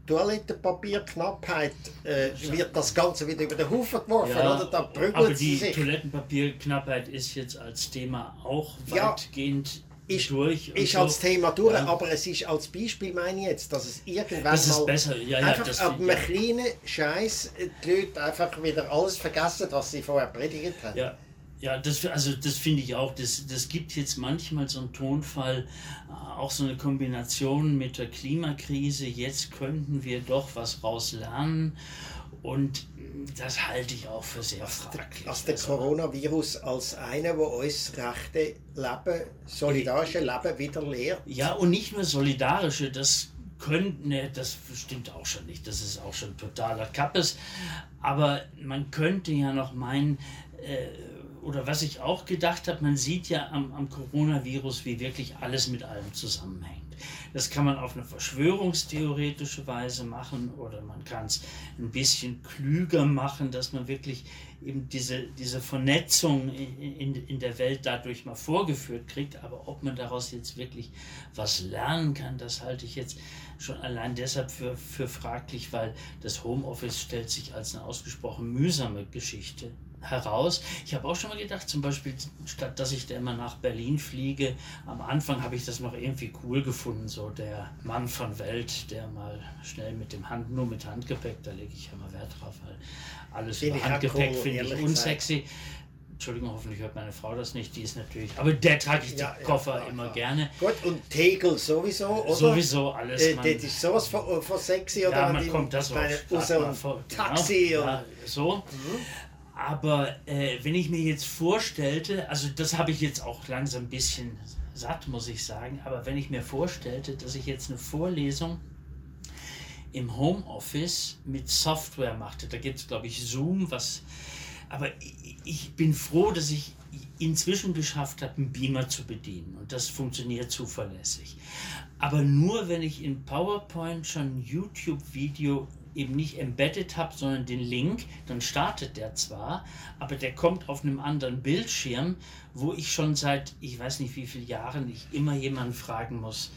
Toilettenpapierknappheit äh, wird das Ganze wieder über den Haufen geworfen, oder? Da prügeln aber die sich. Toilettenpapierknappheit ist jetzt als Thema auch Ja. weitgehend Ist- durch. ist so. als Thema durch, Ja. aber es ist als Beispiel, meine ich jetzt, dass es irgendwann Das ist mal besser, ja, ja, einfach ab einem ja. kleinen Scheiß äh, die Leute einfach wieder alles vergessen, was sie vorher predigt haben. Ja, ja das, also das finde ich auch. Das, das gibt jetzt manchmal so einen Tonfall, äh, auch so eine Kombination mit der Klimakrise. Jetzt könnten wir doch was raus lernen. Und das halte ich auch für sehr fraglich. Als der Also, Coronavirus als einer, der uns rechte Leben, solidarische Leben wieder lehrt. Ja, und nicht nur solidarische, das könnte, ne, das stimmt auch schon nicht, das ist auch schon totaler Kappes, aber man könnte ja noch meinen, äh, oder was ich auch gedacht habe, man sieht ja am, am Coronavirus, wie wirklich alles mit allem zusammenhängt. Das kann man auf eine verschwörungstheoretische Weise machen oder man kann es ein bisschen klüger machen, dass man wirklich eben diese, diese Vernetzung in, in, in der Welt dadurch mal vorgeführt kriegt. Aber ob man daraus jetzt wirklich was lernen kann, das halte ich jetzt schon allein deshalb für, für fraglich, weil das Homeoffice stellt sich als eine ausgesprochen mühsame Geschichte heraus. Ich habe auch schon mal gedacht, zum Beispiel, statt dass ich da immer nach Berlin fliege, am Anfang habe ich das noch irgendwie cool gefunden, so der Mann von Welt, der mal schnell mit dem Hand, nur mit Handgepäck, da lege ich ja mal Wert drauf, weil alles über Handgepäck finde ich unsexy. Entschuldigung, hoffentlich hört meine Frau das nicht, die ist natürlich, aber der trage ich die Ja, ja, Koffer klar, immer klar. gerne. Gut, und Tegel sowieso, oder? Sowieso alles. Äh, man- das ist sowas von, von sexy, oder? ja, man die- kommt das aus einem Taxi genau, und ja, so. Aber äh, wenn ich mir jetzt vorstellte, also das habe ich jetzt auch langsam ein bisschen satt, muss ich sagen, aber wenn ich mir vorstellte, dass ich jetzt eine Vorlesung im Homeoffice mit Software machte, da gibt es, glaube ich, Zoom, was. Aber ich, bin froh, dass ich inzwischen geschafft habe, einen Beamer zu bedienen. Und das funktioniert zuverlässig. Aber nur, wenn ich in PowerPoint schon ein YouTube-Video eben nicht embedded habe, sondern den Link, dann startet der zwar, aber der kommt auf einem anderen Bildschirm, wo ich schon seit, ich weiß nicht wie vielen Jahren, ich immer jemanden fragen muss,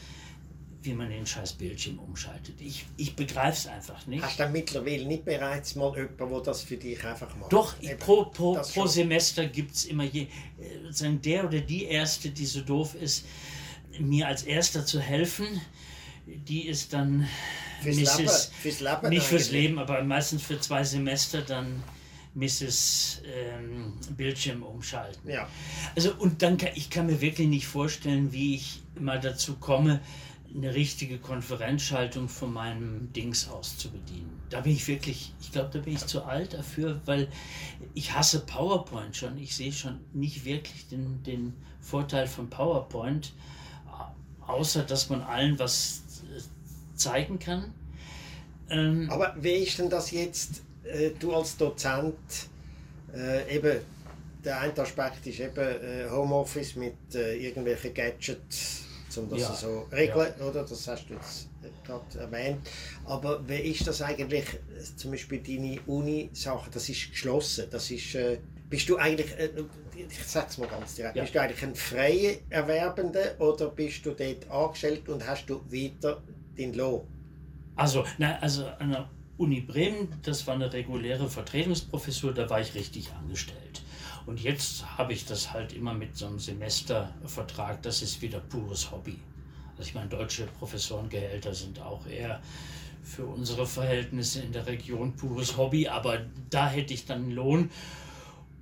wie man den scheiß Bildschirm umschaltet. Ich, ich begreife es einfach nicht. Hast du mittlerweile nicht bereits mal jemanden, der das für dich einfach macht? Doch, Eben, pro, pro, pro. Semester gibt es immer je, sozusagen der oder die Erste, die so doof ist, mir als Erster zu helfen. Die ist dann Fürs Mrs. Leben, fürs Leben nicht fürs eigentlich. Leben, aber meistens für zwei Semester dann Mrs. Ähm, Bildschirm umschalten. Ja. Also und dann kann ich kann mir wirklich nicht vorstellen, wie ich mal dazu komme, eine richtige Konferenzschaltung von meinem Dings aus zu bedienen. Da bin ich wirklich, ich glaube, da bin ich zu alt dafür, weil ich hasse PowerPoint schon. Ich sehe schon nicht wirklich den, den Vorteil von PowerPoint, außer dass man allen was äh, zeigen kann. Ähm, Aber wie ist denn das jetzt, äh, du als Dozent, äh, eben, der eine Aspekt ist eben äh, Homeoffice mit äh, irgendwelchen Gadgets, um das Ja, so regeln, oder? Das hast du jetzt gerade erwähnt. Aber wie ist das eigentlich, äh, zum Beispiel deine Uni-Sache, das ist geschlossen, das ist... Äh, bist du eigentlich, äh, ich sag's mal ganz direkt, Ja. bist du eigentlich ein freier Erwerbender oder bist du dort angestellt und hast du weiter den Lohn? Also, na, also an der Uni Bremen, das war eine reguläre Vertretungsprofessur, da war ich richtig angestellt. Und jetzt habe ich das halt immer mit so einem Semestervertrag, das ist wieder pures Hobby. Also ich meine, deutsche Professorengehälter sind auch eher für unsere Verhältnisse in der Region pures Hobby, aber da hätte ich dann einen Lohn.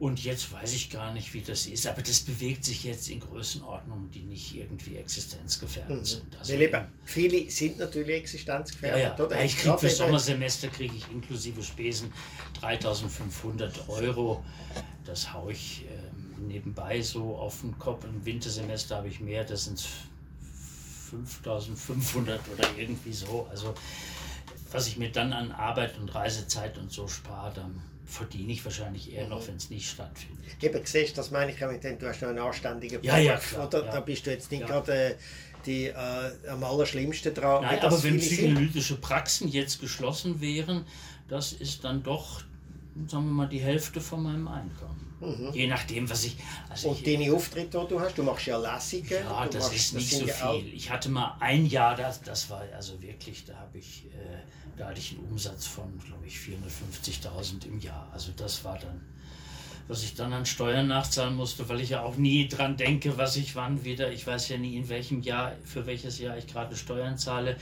Und jetzt weiß ich gar nicht, wie das ist, aber das bewegt sich jetzt in Größenordnungen, die nicht irgendwie existenzgefährdend sind. Also Weil eben, viele sind natürlich ja, existenzgefährdet, ja. ja, ich kriege für eben- Sommersemester kriege ich inklusive Spesen 3500 Euro. Das haue ich ähm, nebenbei so auf den Kopf. Im Wintersemester habe ich mehr, das sind 5500 oder irgendwie so. Also was ich mir dann an Arbeit und Reisezeit und so spare, dann verdiene ich wahrscheinlich eher Mhm. noch, wenn es nicht stattfindet. Eben, siehst, das meine ich ja mit dem, du hast noch einen anständigen Ja, ja, klar, oder? ja. Da bist du jetzt nicht Ja. gerade äh, die, äh, am allerschlimmsten dran. Nein, aber wenn psychoanalytische Praxen jetzt geschlossen wären, das ist dann doch, sagen wir mal, die Hälfte von meinem Einkommen. Je nachdem, was ich. Also Mhm. Und ich, deine Aufträge, die du hast, du machst ja Lesungen. ja, das machst, ist nicht sind so auch- viel. Ich hatte mal ein Jahr, das, das war also wirklich, da habe ich, äh, da hatte ich einen Umsatz von, glaube ich, 450.000 im Jahr. Also das war dann, was ich dann an Steuern nachzahlen musste, weil ich ja auch nie dran denke, was ich wann wieder, ich weiß ja nie, in welchem Jahr, für welches Jahr ich gerade Steuern zahle.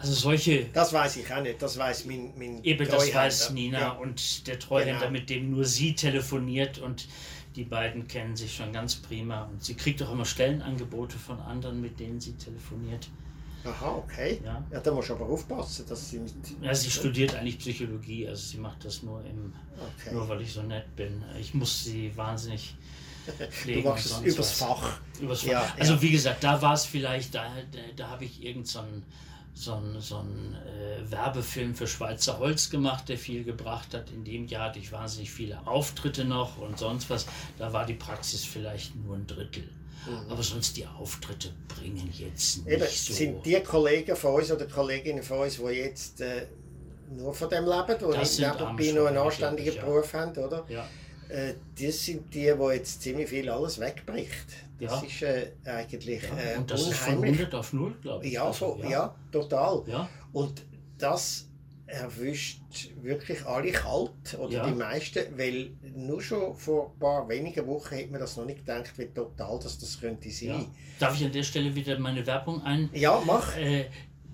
Also solche Das weiß ich auch nicht, das weiß mein, mein Eben, das weiß Nina Ja. und der Treuhänder, Genau. mit dem nur sie telefoniert und die beiden kennen sich schon ganz prima und sie kriegt auch immer Stellenangebote von anderen, mit denen sie telefoniert. Aha, okay. Ja. Ja, da musst du aber aufpassen, dass sie mit... Ja, sie studiert eigentlich Psychologie, also sie macht das nur im, Okay. nur weil ich so nett bin. Ich muss sie wahnsinnig pflegen. Du machst es übers was. Fach. Übers Ja, Fach. Also ja. wie gesagt, da war es vielleicht, da, da, da habe ich irgend so so einen, so einen äh, Werbefilm für Schweizer Holz gemacht, der viel gebracht hat. In dem Jahr hatte ich wahnsinnig viele Auftritte noch und sonst was. Da war die Praxis vielleicht nur ein Drittel. Aber sonst die Auftritte bringen jetzt nicht Eben, so. sind die Kollegen von uns oder Kolleginnen von uns, die jetzt äh, nur von dem leben, die Das sind nebenbei noch einen anständigen ich, ja. Beruf haben, oder? ja. Äh, das sind die, die jetzt ziemlich viel alles wegbricht. Das Ja. ist äh, eigentlich äh, Und das ist von unheimlich. 100 auf 0, glaube ich. Ja, Also, so, ja. total. Ja. Und das erwischt wirklich alle kalt, oder Ja. die meisten, weil nur schon vor ein paar wenigen Wochen hätte man das noch nicht gedacht, wie total dass das könnte Ja. sein. Darf ich an der Stelle wieder meine Werbung ein? Ja, mach. Äh,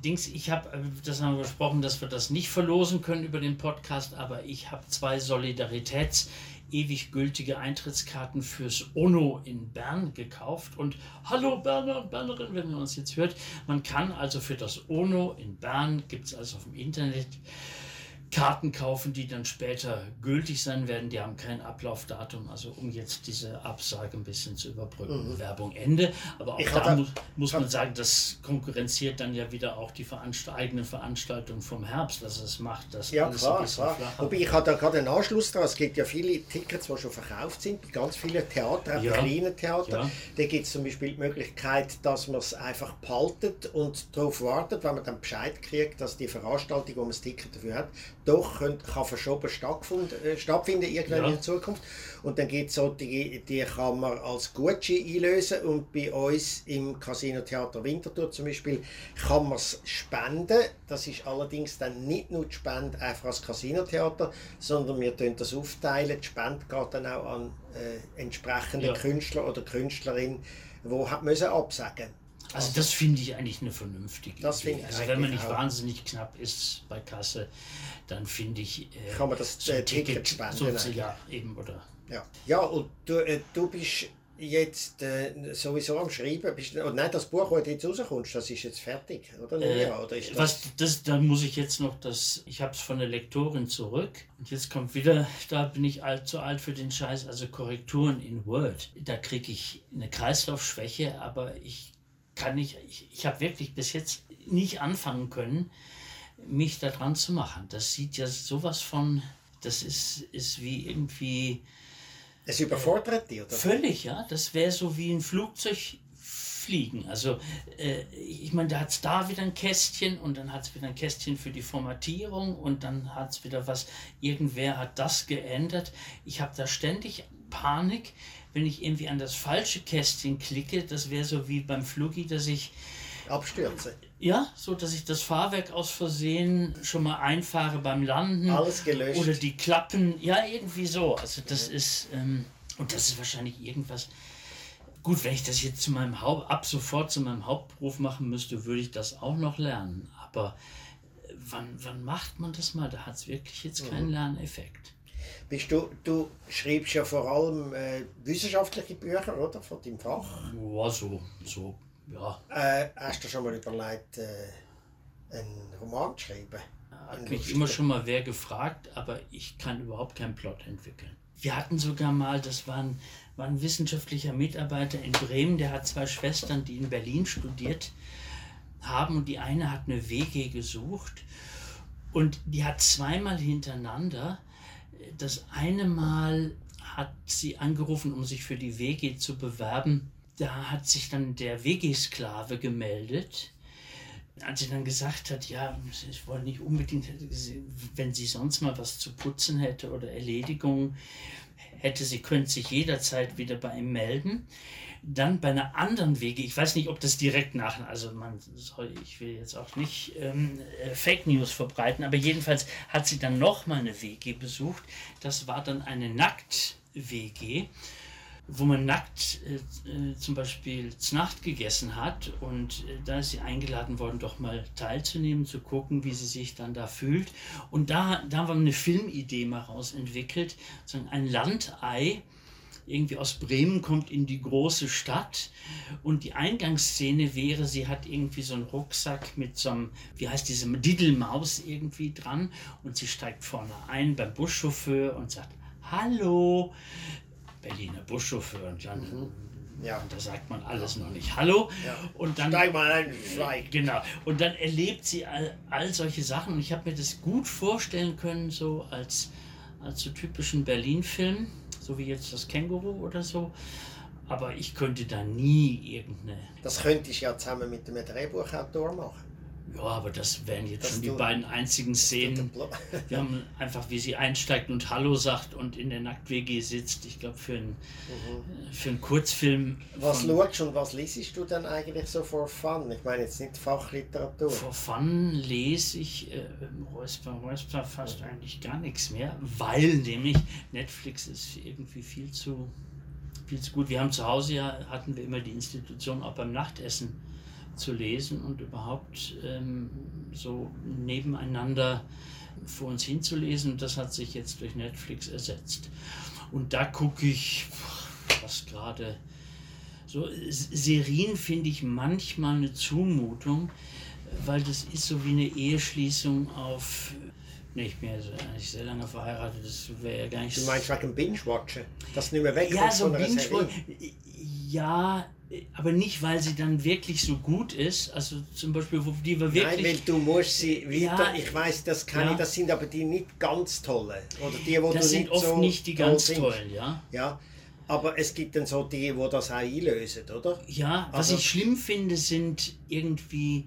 Dings, ich habe, äh, das haben wir besprochen, dass wir das nicht verlosen können über den Podcast, aber ich habe zwei Solidaritäts- ewig gültige Eintrittskarten fürs ONO in Bern gekauft. Und hallo Berner und Bernerin, wenn ihr uns jetzt hört, man kann also für das ONO in Bern, gibt es also auf dem Internet, Karten kaufen, die dann später gültig sein werden. Die haben kein Ablaufdatum, also um jetzt diese Absage ein bisschen zu überbrücken. Werbung Ende. Aber auch Mhm. Ich da muss, muss man sagen, das konkurrenziert dann ja wieder auch die Veranst eigenen Veranstaltungen vom Herbst, dass es macht das Ja, alles klar, ein bisschen klar. Wobei ich habe da gerade einen Anschluss dran. Es gibt ja viele Tickets, die schon verkauft sind, ganz vielen Theatern, auch Ja. bei kleinen Theatern. Ja. Da gibt es zum Beispiel die Möglichkeit, dass man es einfach behaltet und darauf wartet, wenn man dann Bescheid kriegt, dass die Veranstaltung, wo man das Ticket dafür hat, doch könnt, kann verschoben stattfinden, äh, stattfinden irgendwann Ja. in der Zukunft. Und dann gibt es solche, die kann man als Gutschein einlösen und bei uns im Casino Theater Winterthur zum Beispiel kann man es spenden. Das ist allerdings dann nicht nur die Spende einfach als Casino-Theater, sondern wir tun das aufteilen. Die Spende geht dann auch an äh, entsprechende Ja. Künstler oder Künstlerin, die hat müssen absagen Also das finde ich eigentlich eine vernünftige Das Idee. Also wenn man nicht wahnsinnig knapp ist bei Kasse, dann finde ich äh, Kann man das, so äh, Ticket spenden so, eigentlich. ja, eben oder Ja, ja und du, äh, du bist jetzt äh, sowieso am Schreiben. Bist, oh, nein, das Buch, das jetzt rauskommst, das ist jetzt fertig, oder? Äh, ja, oder ist das, Was, das, da muss ich jetzt noch das, ich habe es von der Lektorin zurück und jetzt kommt wieder, da bin ich alt, zu alt für den Scheiß, also Korrekturen in Word. Da kriege ich eine Kreislaufschwäche, aber ich kann nicht, ich, ich habe wirklich bis jetzt nicht anfangen können, mich da dran zu machen. Das sieht ja sowas von, das ist, ist wie irgendwie es überfordert dich, oder? Völlig, ja. Das wäre so wie ein Flugzeug fliegen. Also, äh, ich meine, da hat es da wieder ein Kästchen und dann hat es wieder ein Kästchen für die Formatierung und dann hat es wieder was, irgendwer hat das geändert. Ich habe da ständig Panik, wenn ich irgendwie an das falsche Kästchen klicke. Das wäre so wie beim Flugi, dass ich Abstürzen. ja, so dass ich das Fahrwerk aus Versehen schon mal einfahre beim Landen. Alles gelöscht. Oder die Klappen, ja, irgendwie so. Also das ist, ähm, und das ist wahrscheinlich irgendwas. Gut, wenn ich das jetzt zu meinem Haupt, ab sofort zu meinem Hauptberuf machen müsste, würde ich das auch noch lernen. Aber äh, wann, wann macht man das mal? Da hat es wirklich jetzt keinen Lerneffekt. Bist du, du schreibst ja vor allem äh, wissenschaftliche Bücher, oder? Von deinem Fach. Ja, so, so, ja. Äh, hast du schon mal überlegt, äh, einen Roman zu schreiben? Hat mich immer schon mal wer gefragt, aber ich kann überhaupt keinen Plot entwickeln. Wir hatten sogar mal, das war ein, war ein wissenschaftlicher Mitarbeiter in Bremen, der hat zwei Schwestern, die in Berlin studiert haben und die eine hat eine WG gesucht und die hat zweimal hintereinander, das eine Mal hat sie angerufen, um sich für die WG zu bewerben. Da hat sich dann der WG-Sklave gemeldet als sie dann gesagt hat, ja, ich wollte nicht unbedingt, wenn sie sonst mal was zu putzen hätte oder Erledigung hätte, sie könnte sich jederzeit wieder bei ihm melden. Dann bei einer anderen Wege, ich weiß nicht, ob das direkt nach, also man soll, ich will jetzt auch nicht ähm, äh, Fake News verbreiten, aber jedenfalls hat sie dann nochmal eine WG besucht. Das war dann eine Nackt-WG wo man nackt äh, äh, zum Beispiel zur Nacht gegessen hat und äh, da ist sie eingeladen worden, doch mal teilzunehmen, zu gucken, wie sie sich dann da fühlt. Und da, da haben wir eine Filmidee mal rausentwickelt, so ein Landei, irgendwie aus Bremen kommt in die große Stadt. Und die Eingangsszene wäre, sie hat irgendwie so einen Rucksack mit so einem, wie heißt diese Diddelmaus irgendwie dran. Und sie steigt vorne ein beim Buschauffeur und sagt, Hallo, Berliner Buschauffeur und dann, Ja. da sagt man alles noch nicht Hallo. Und dann, Steig mal ein, schweig. genau, und dann erlebt sie all, all solche Sachen. Und ich habe mir das gut vorstellen können, so als, als so typischen Berlin-Film, so wie jetzt das Känguru oder so. aber ich könnte da nie irgendeine. Das könntest du ja zusammen mit einem Drehbuchautor machen. Ja, aber das wären jetzt Das schon die beiden einzigen Szenen. Wir haben einfach, wie sie einsteigt und Hallo sagt und in der Nackt-WG sitzt. Ich glaube, für, einen für einen Kurzfilm. Was schaust und was liest du dann eigentlich so for fun? Ich meine jetzt nicht Fachliteratur. For Fun lese ich äh, Räusper, Räusper fast eigentlich gar nichts mehr, weil nämlich Netflix ist irgendwie viel zu, viel zu gut. Wir haben zu Hause ja, hatten wir immer die Institution auch beim Nachtessen zu lesen und überhaupt ähm, so nebeneinander vor uns hinzulesen. Das hat sich jetzt durch Netflix ersetzt. Und da gucke ich, was gerade so Serien finde ich manchmal eine Zumutung, weil das ist so wie eine Eheschließung auf. Nee, ich bin ja so- eigentlich sehr lange verheiratet, das wäre ja gar nicht Du meinst wegen Binge-Watchen? Dass du nicht mehr wegkommst ja, so einer binge? Ja, aber nicht, weil sie dann wirklich so gut ist. Also zum Beispiel, wo die wir Nein, weil wirklich. du musst sie weiter, Ja, ich weiß, das kann ja. ich, das sind aber die nicht ganz tollen. Oder die, wo das du sind nicht oft so nicht die toll ganz findest. tollen, ja. Ja, aber es gibt dann so die, wo das auch einlösen, oder? Ja, was Also- ich schlimm finde, sind irgendwie.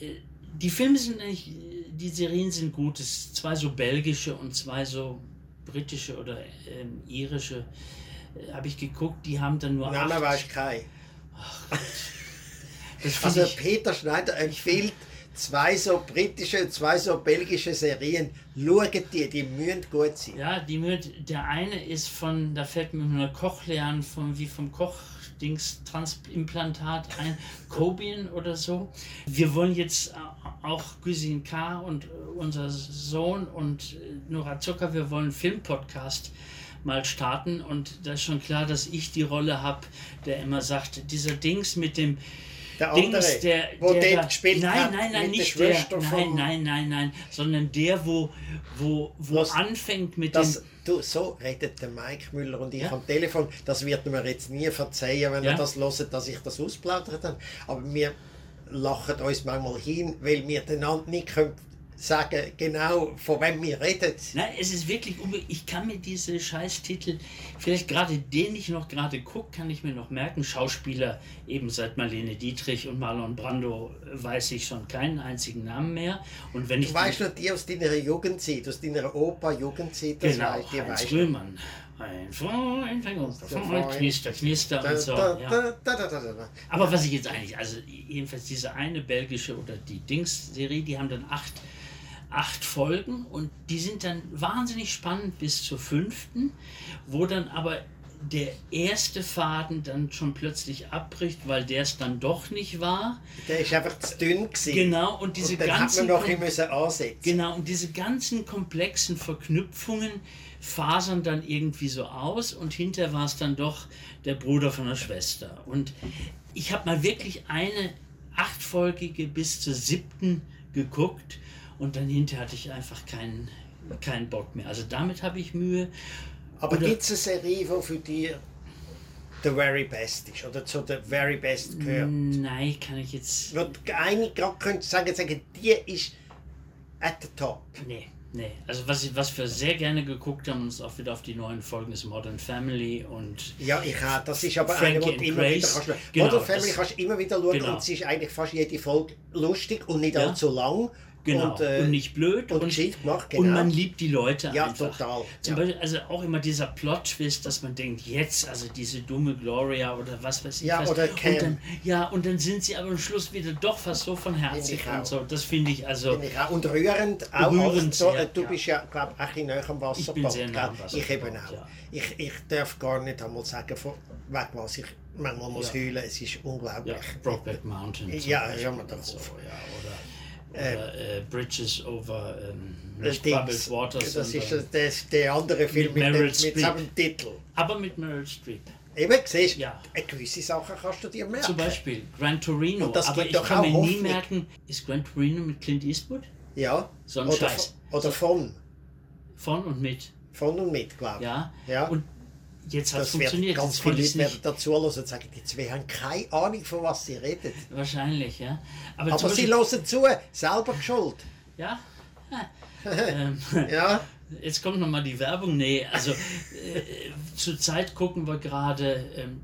äh, Die Filme sind eigentlich. Die Serien sind gut. Es sind zwei so belgische und zwei so britische oder ähm, irische. Äh, Habe ich geguckt, die haben dann nur. Namen acht. du keinen. Das find Also ich, Peter Schneider empfiehlt zwei so britische zwei so belgische Serien. Schaut die, die müssen gut sein. ja, die mit, der eine ist von, da fällt mir nur Cochlea von wie vom Kochdings Transimplantat ein, Cobian oder so. Wir wollen jetzt au- auch Güsin K. und äh, unser Sohn und äh, Nora Zucker, wir wollen Filmpodcast mal starten und da ist schon klar, dass ich die Rolle habe, der immer sagt, dieser Dings mit dem Der andere, Dings, der, wo der da- gespielt nein, hat nein, nein, der nicht der, nein, nein, nein, nein, sondern der, wo, wo, wo Was- anfängt mit Das, dem, du, so redet der Mike Müller und ich Ja. am Telefon. Das wird mir jetzt nie verzeihen, wenn Ja. er das hört, dass ich das ausplaudert habe. Aber wir lachen uns manchmal hin, weil wir einander nicht können sagen genau, von wem wir reden. Nein, es ist wirklich Ich kann mir diese Scheißtitel, vielleicht gerade den ich noch gerade gucke, kann ich mir noch merken. Schauspieler, eben seit Marlene Dietrich und Marlon Brando, äh, weiß ich schon keinen einzigen Namen mehr. Und wenn ich Du weißt nur die aus deiner Jugendzeit, aus deiner Opa-Jugendzeit, das genau, weißt, die Heinz weißt Rühmann. Ein Freund, ein Freund. Knister, Knister Da, und so. da, ja. da. Aber was ich jetzt eigentlich, also jedenfalls diese eine belgische oder die Dings-Serie, die haben dann acht, acht Folgen und die sind dann wahnsinnig spannend bis zur fünften, wo dann aber der erste Faden dann schon plötzlich abbricht, weil der es dann doch nicht war. Der ist einfach zu dünn gewesen. Genau, und diese und dann hat ganzen man noch ein müssen ansetzen. Genau, und diese ganzen komplexen Verknüpfungen fasern dann irgendwie so aus und hinterher war es dann doch der Bruder von der Schwester. Und ich habe mal wirklich eine achtfolgige bis zur siebten geguckt und dann hinterher hatte ich einfach keinen, keinen Bock mehr. Also damit habe ich Mühe. Aber gibt es eine Serie, die für dich der very best ist oder zu der very best gehört? Nein, kann ich jetzt. Du eine gerade könntest sagen, sagen, die ist at the top. Nee, nee. Also was, was wir sehr gerne geguckt haben, uns auch wieder auf die neuen Folgen ist Modern Family und Ja, ich auch. Das ist aber Frankie eine, die immer wieder Grace. kannst schauen. Genau, Modern Family kannst du immer wieder schauen Genau. und sie ist eigentlich fast jede Folge lustig und nicht Ja. allzu lang. Genau, Und, äh, und nicht blöd und gescheit gemacht, genau. und man liebt die Leute Ja, einfach. total, Zum ja. Beispiel, also auch immer dieser Plot-Twist, dass man denkt, jetzt, also diese dumme Gloria oder was weiß ich Ja, was. oder Cam. und dann, Ja, und dann sind sie aber am Schluss wieder doch fast so von herzig ich und auch. so. Das finde ich also... Ich auch. Und rührend auch. Rührend, so, ja, äh, du ja. bist ja, glaube ich, ein bisschen näher am Wasserbad. Ich bin sehr nah am? Wasserbad, Ich eben auch. ja. Ich, ich darf gar nicht einmal sagen, weg was ich manchmal muss Ja. heulen. Es ist unglaublich. Ja, Brokeback Mountain. Ja, ja, man und darf so, auch. ja, oder, oder äh, Bridges over ähm, nicht Dings. Troubled Waters. das ist sondern- das, der andere Film mit, mit Streep. seinem Titel. aber mit Meryl Streep. Eben, siehst du, Ja. äh, gewisse Sachen kannst du dir merken. Zum Beispiel Gran Torino. Und das aber ich doch kann mir nie merken, ist Gran Torino mit Clint Eastwood? Ja. So ein oder, Scheiß. von- oder von. Von und mit. Von und mit, glaube ich. Ja. Ja. Und jetzt hat es funktioniert. ganz viele Leute werden dazu hören und sagen, die zwei haben keine Ahnung, von was sie reden. Wahrscheinlich, ja. Aber, Aber sie hören zu, selber geschuld. Ja. ähm, Ja. Jetzt kommt nochmal die Werbung. Nee, also äh, zurzeit gucken wir gerade ähm,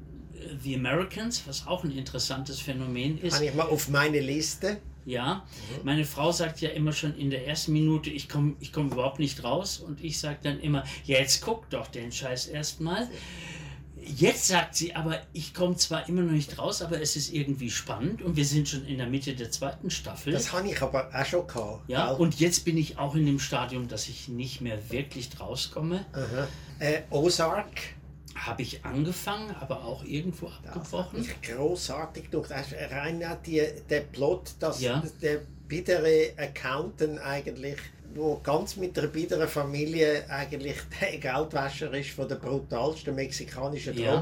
The Americans, was auch ein interessantes Phänomen ist. Kann ich mal auf meine Liste? Ja, meine Frau sagt ja immer schon in der ersten Minute, ich komme ich komm überhaupt nicht raus. Und ich sage dann immer, ja, jetzt guck doch den Scheiß erstmal. Jetzt sagt sie aber, ich komme zwar immer noch nicht raus, aber es ist irgendwie spannend und wir sind schon in der Mitte der zweiten Staffel. Das habe ich aber auch schon gehabt. ja, und jetzt bin ich auch in dem Stadium, dass ich nicht mehr wirklich rauskomme. Äh, Ozark. Habe ich angefangen, aber auch irgendwo Das hat abgebrochen. mich großartig durch. Rein auch die, der Plot, dass Ja. der bittere Accountant eigentlich, wo ganz mit der bitteren Familie eigentlich der Geldwäscher ist von der brutalsten mexikanischen Ja.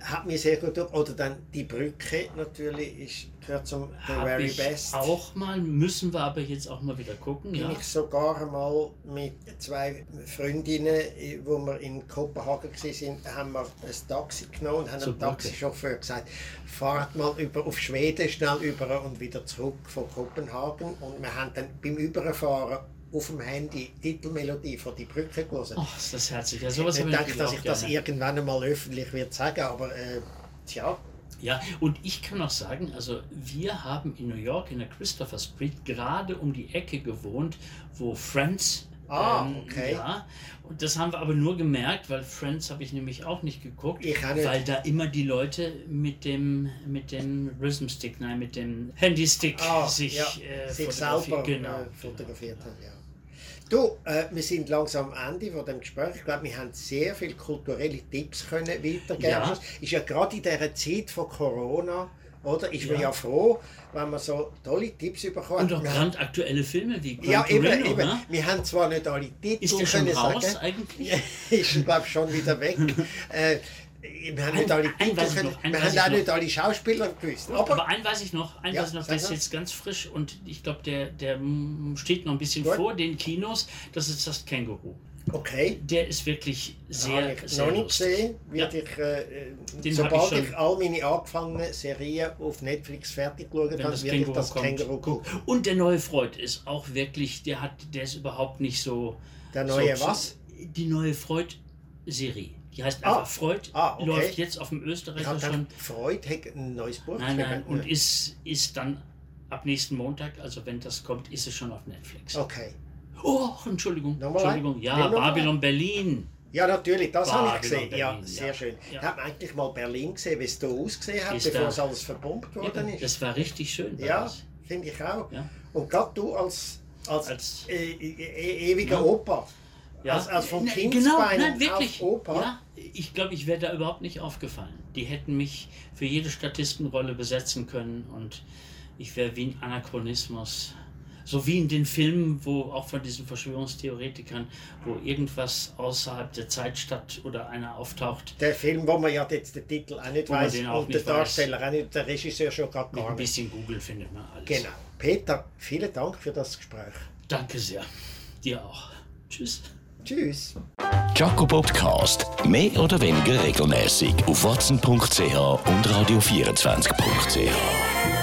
Hat mir sehr gut durch. Oder dann die Brücke natürlich ist, gehört zum The Habe Very ich Best. auch mal, müssen wir aber jetzt auch mal wieder gucken. bin Ja. ich sogar einmal mit zwei Freundinnen, wo wir in Kopenhagen waren, haben wir ein Taxi genommen und haben Zur dem Taxichauffeur gesagt, fahrt mal über auf Schweden schnell über und wieder zurück von Kopenhagen. Und wir haben dann beim Überfahren auf dem Handy die Titelmelodie von die Brücke gelesen. Ach, ist das herzlich. Ja, ich sowas habe denke, ich dass auch ich das gerne. irgendwann einmal öffentlich wird sagen, aber äh, tja, Ja, und ich kann auch sagen, also wir haben in New York in der Christopher Street gerade um die Ecke gewohnt, wo Friends. Ah, okay. Ja, und das haben wir aber nur gemerkt, weil Friends habe ich nämlich auch nicht geguckt, weil da immer die Leute mit dem mit dem Rhythm Stick, nein, mit dem Handystick ah, sich, ja, äh, sich fotografieren. selber genau, äh, fotografiert haben. Ja. Du, äh, wir sind langsam am Ende von dem Gespräch. Ich glaube, wir haben sehr viele kulturelle Tipps können weitergeben. Ja. Ist ja gerade in dieser Zeit von Corona, oder? Ist man Ja. ja froh, wenn man so tolle Tipps bekommt. Und auch Wir haben- brandaktuelle Filme wie Gran ja, eben, Torino, eben. ne? Wir haben zwar nicht alle Titel Ist der schon raus sagen. eigentlich? ist glaube schon wieder weg. äh, wir haben nicht Ein- alle ein können, noch, ein wir haben auch noch. nicht alle Schauspieler gewusst. Aber, Aber, ein weiß ich noch, ein Ja, weiß ich noch, der ist jetzt ganz frisch und ich glaube, der, der steht noch ein bisschen Gut. vor den Kinos. Das ist das Känguru. okay. Der ist wirklich sehr, ich sehr noch nicht gesehen. Wird ich, äh, sobald ich ich, all meine angefangenen Serien auf Netflix fertig geschaut habe, das werde ich das kommt. Känguru gucken. Und der neue Freud ist auch wirklich, der hat, der ist überhaupt nicht so. Der neue so, was? Die neue Freud-Serie. Die heißt Ah. einfach Freud. Ah, okay. Läuft jetzt auf dem gedacht, Freud hat ein neues Buch Nein, nein. Und ist, ist dann ab nächsten Montag, also wenn das kommt, ist es schon auf Netflix. Okay. Oh, Entschuldigung. Nochmal ein? Entschuldigung. Ja, Ja, Babylon Berlin. Ja, natürlich, das habe ich gesehen. Ja, Berlin, sehr ja. schön. Ja. Ich habe eigentlich mal Berlin gesehen, wie es da ausgesehen hat, Ist bevor es alles verbombt worden Ja, ist. das war richtig schön. Ja, finde ich auch. Ja. Und gerade du als, als, Als- äh, äh, ewiger Ja. Opa. Ja. Als, als vom Ne, Kindsbein genau, nein, wirklich. auf Opa. Ja, ich glaube, ich wäre da überhaupt nicht aufgefallen. Die hätten mich für jede Statistenrolle besetzen können und ich wäre wie ein Anachronismus. So wie in den Filmen, wo auch von diesen Verschwörungstheoretikern, wo irgendwas außerhalb der Zeit statt oder einer auftaucht, Der Film, wo man ja jetzt den Titel auch nicht weiß auch und der nicht weiß. Darsteller auch nicht, der Regisseur schon gerade mit gar ein nicht. bisschen Google findet man alles. Genau. Peter, vielen Dank für das Gespräch. Danke sehr. Dir auch. Tschüss. Tschüss. Jaco Podcast. Mehr oder weniger regelmäßig auf watson.ch und radio24.ch.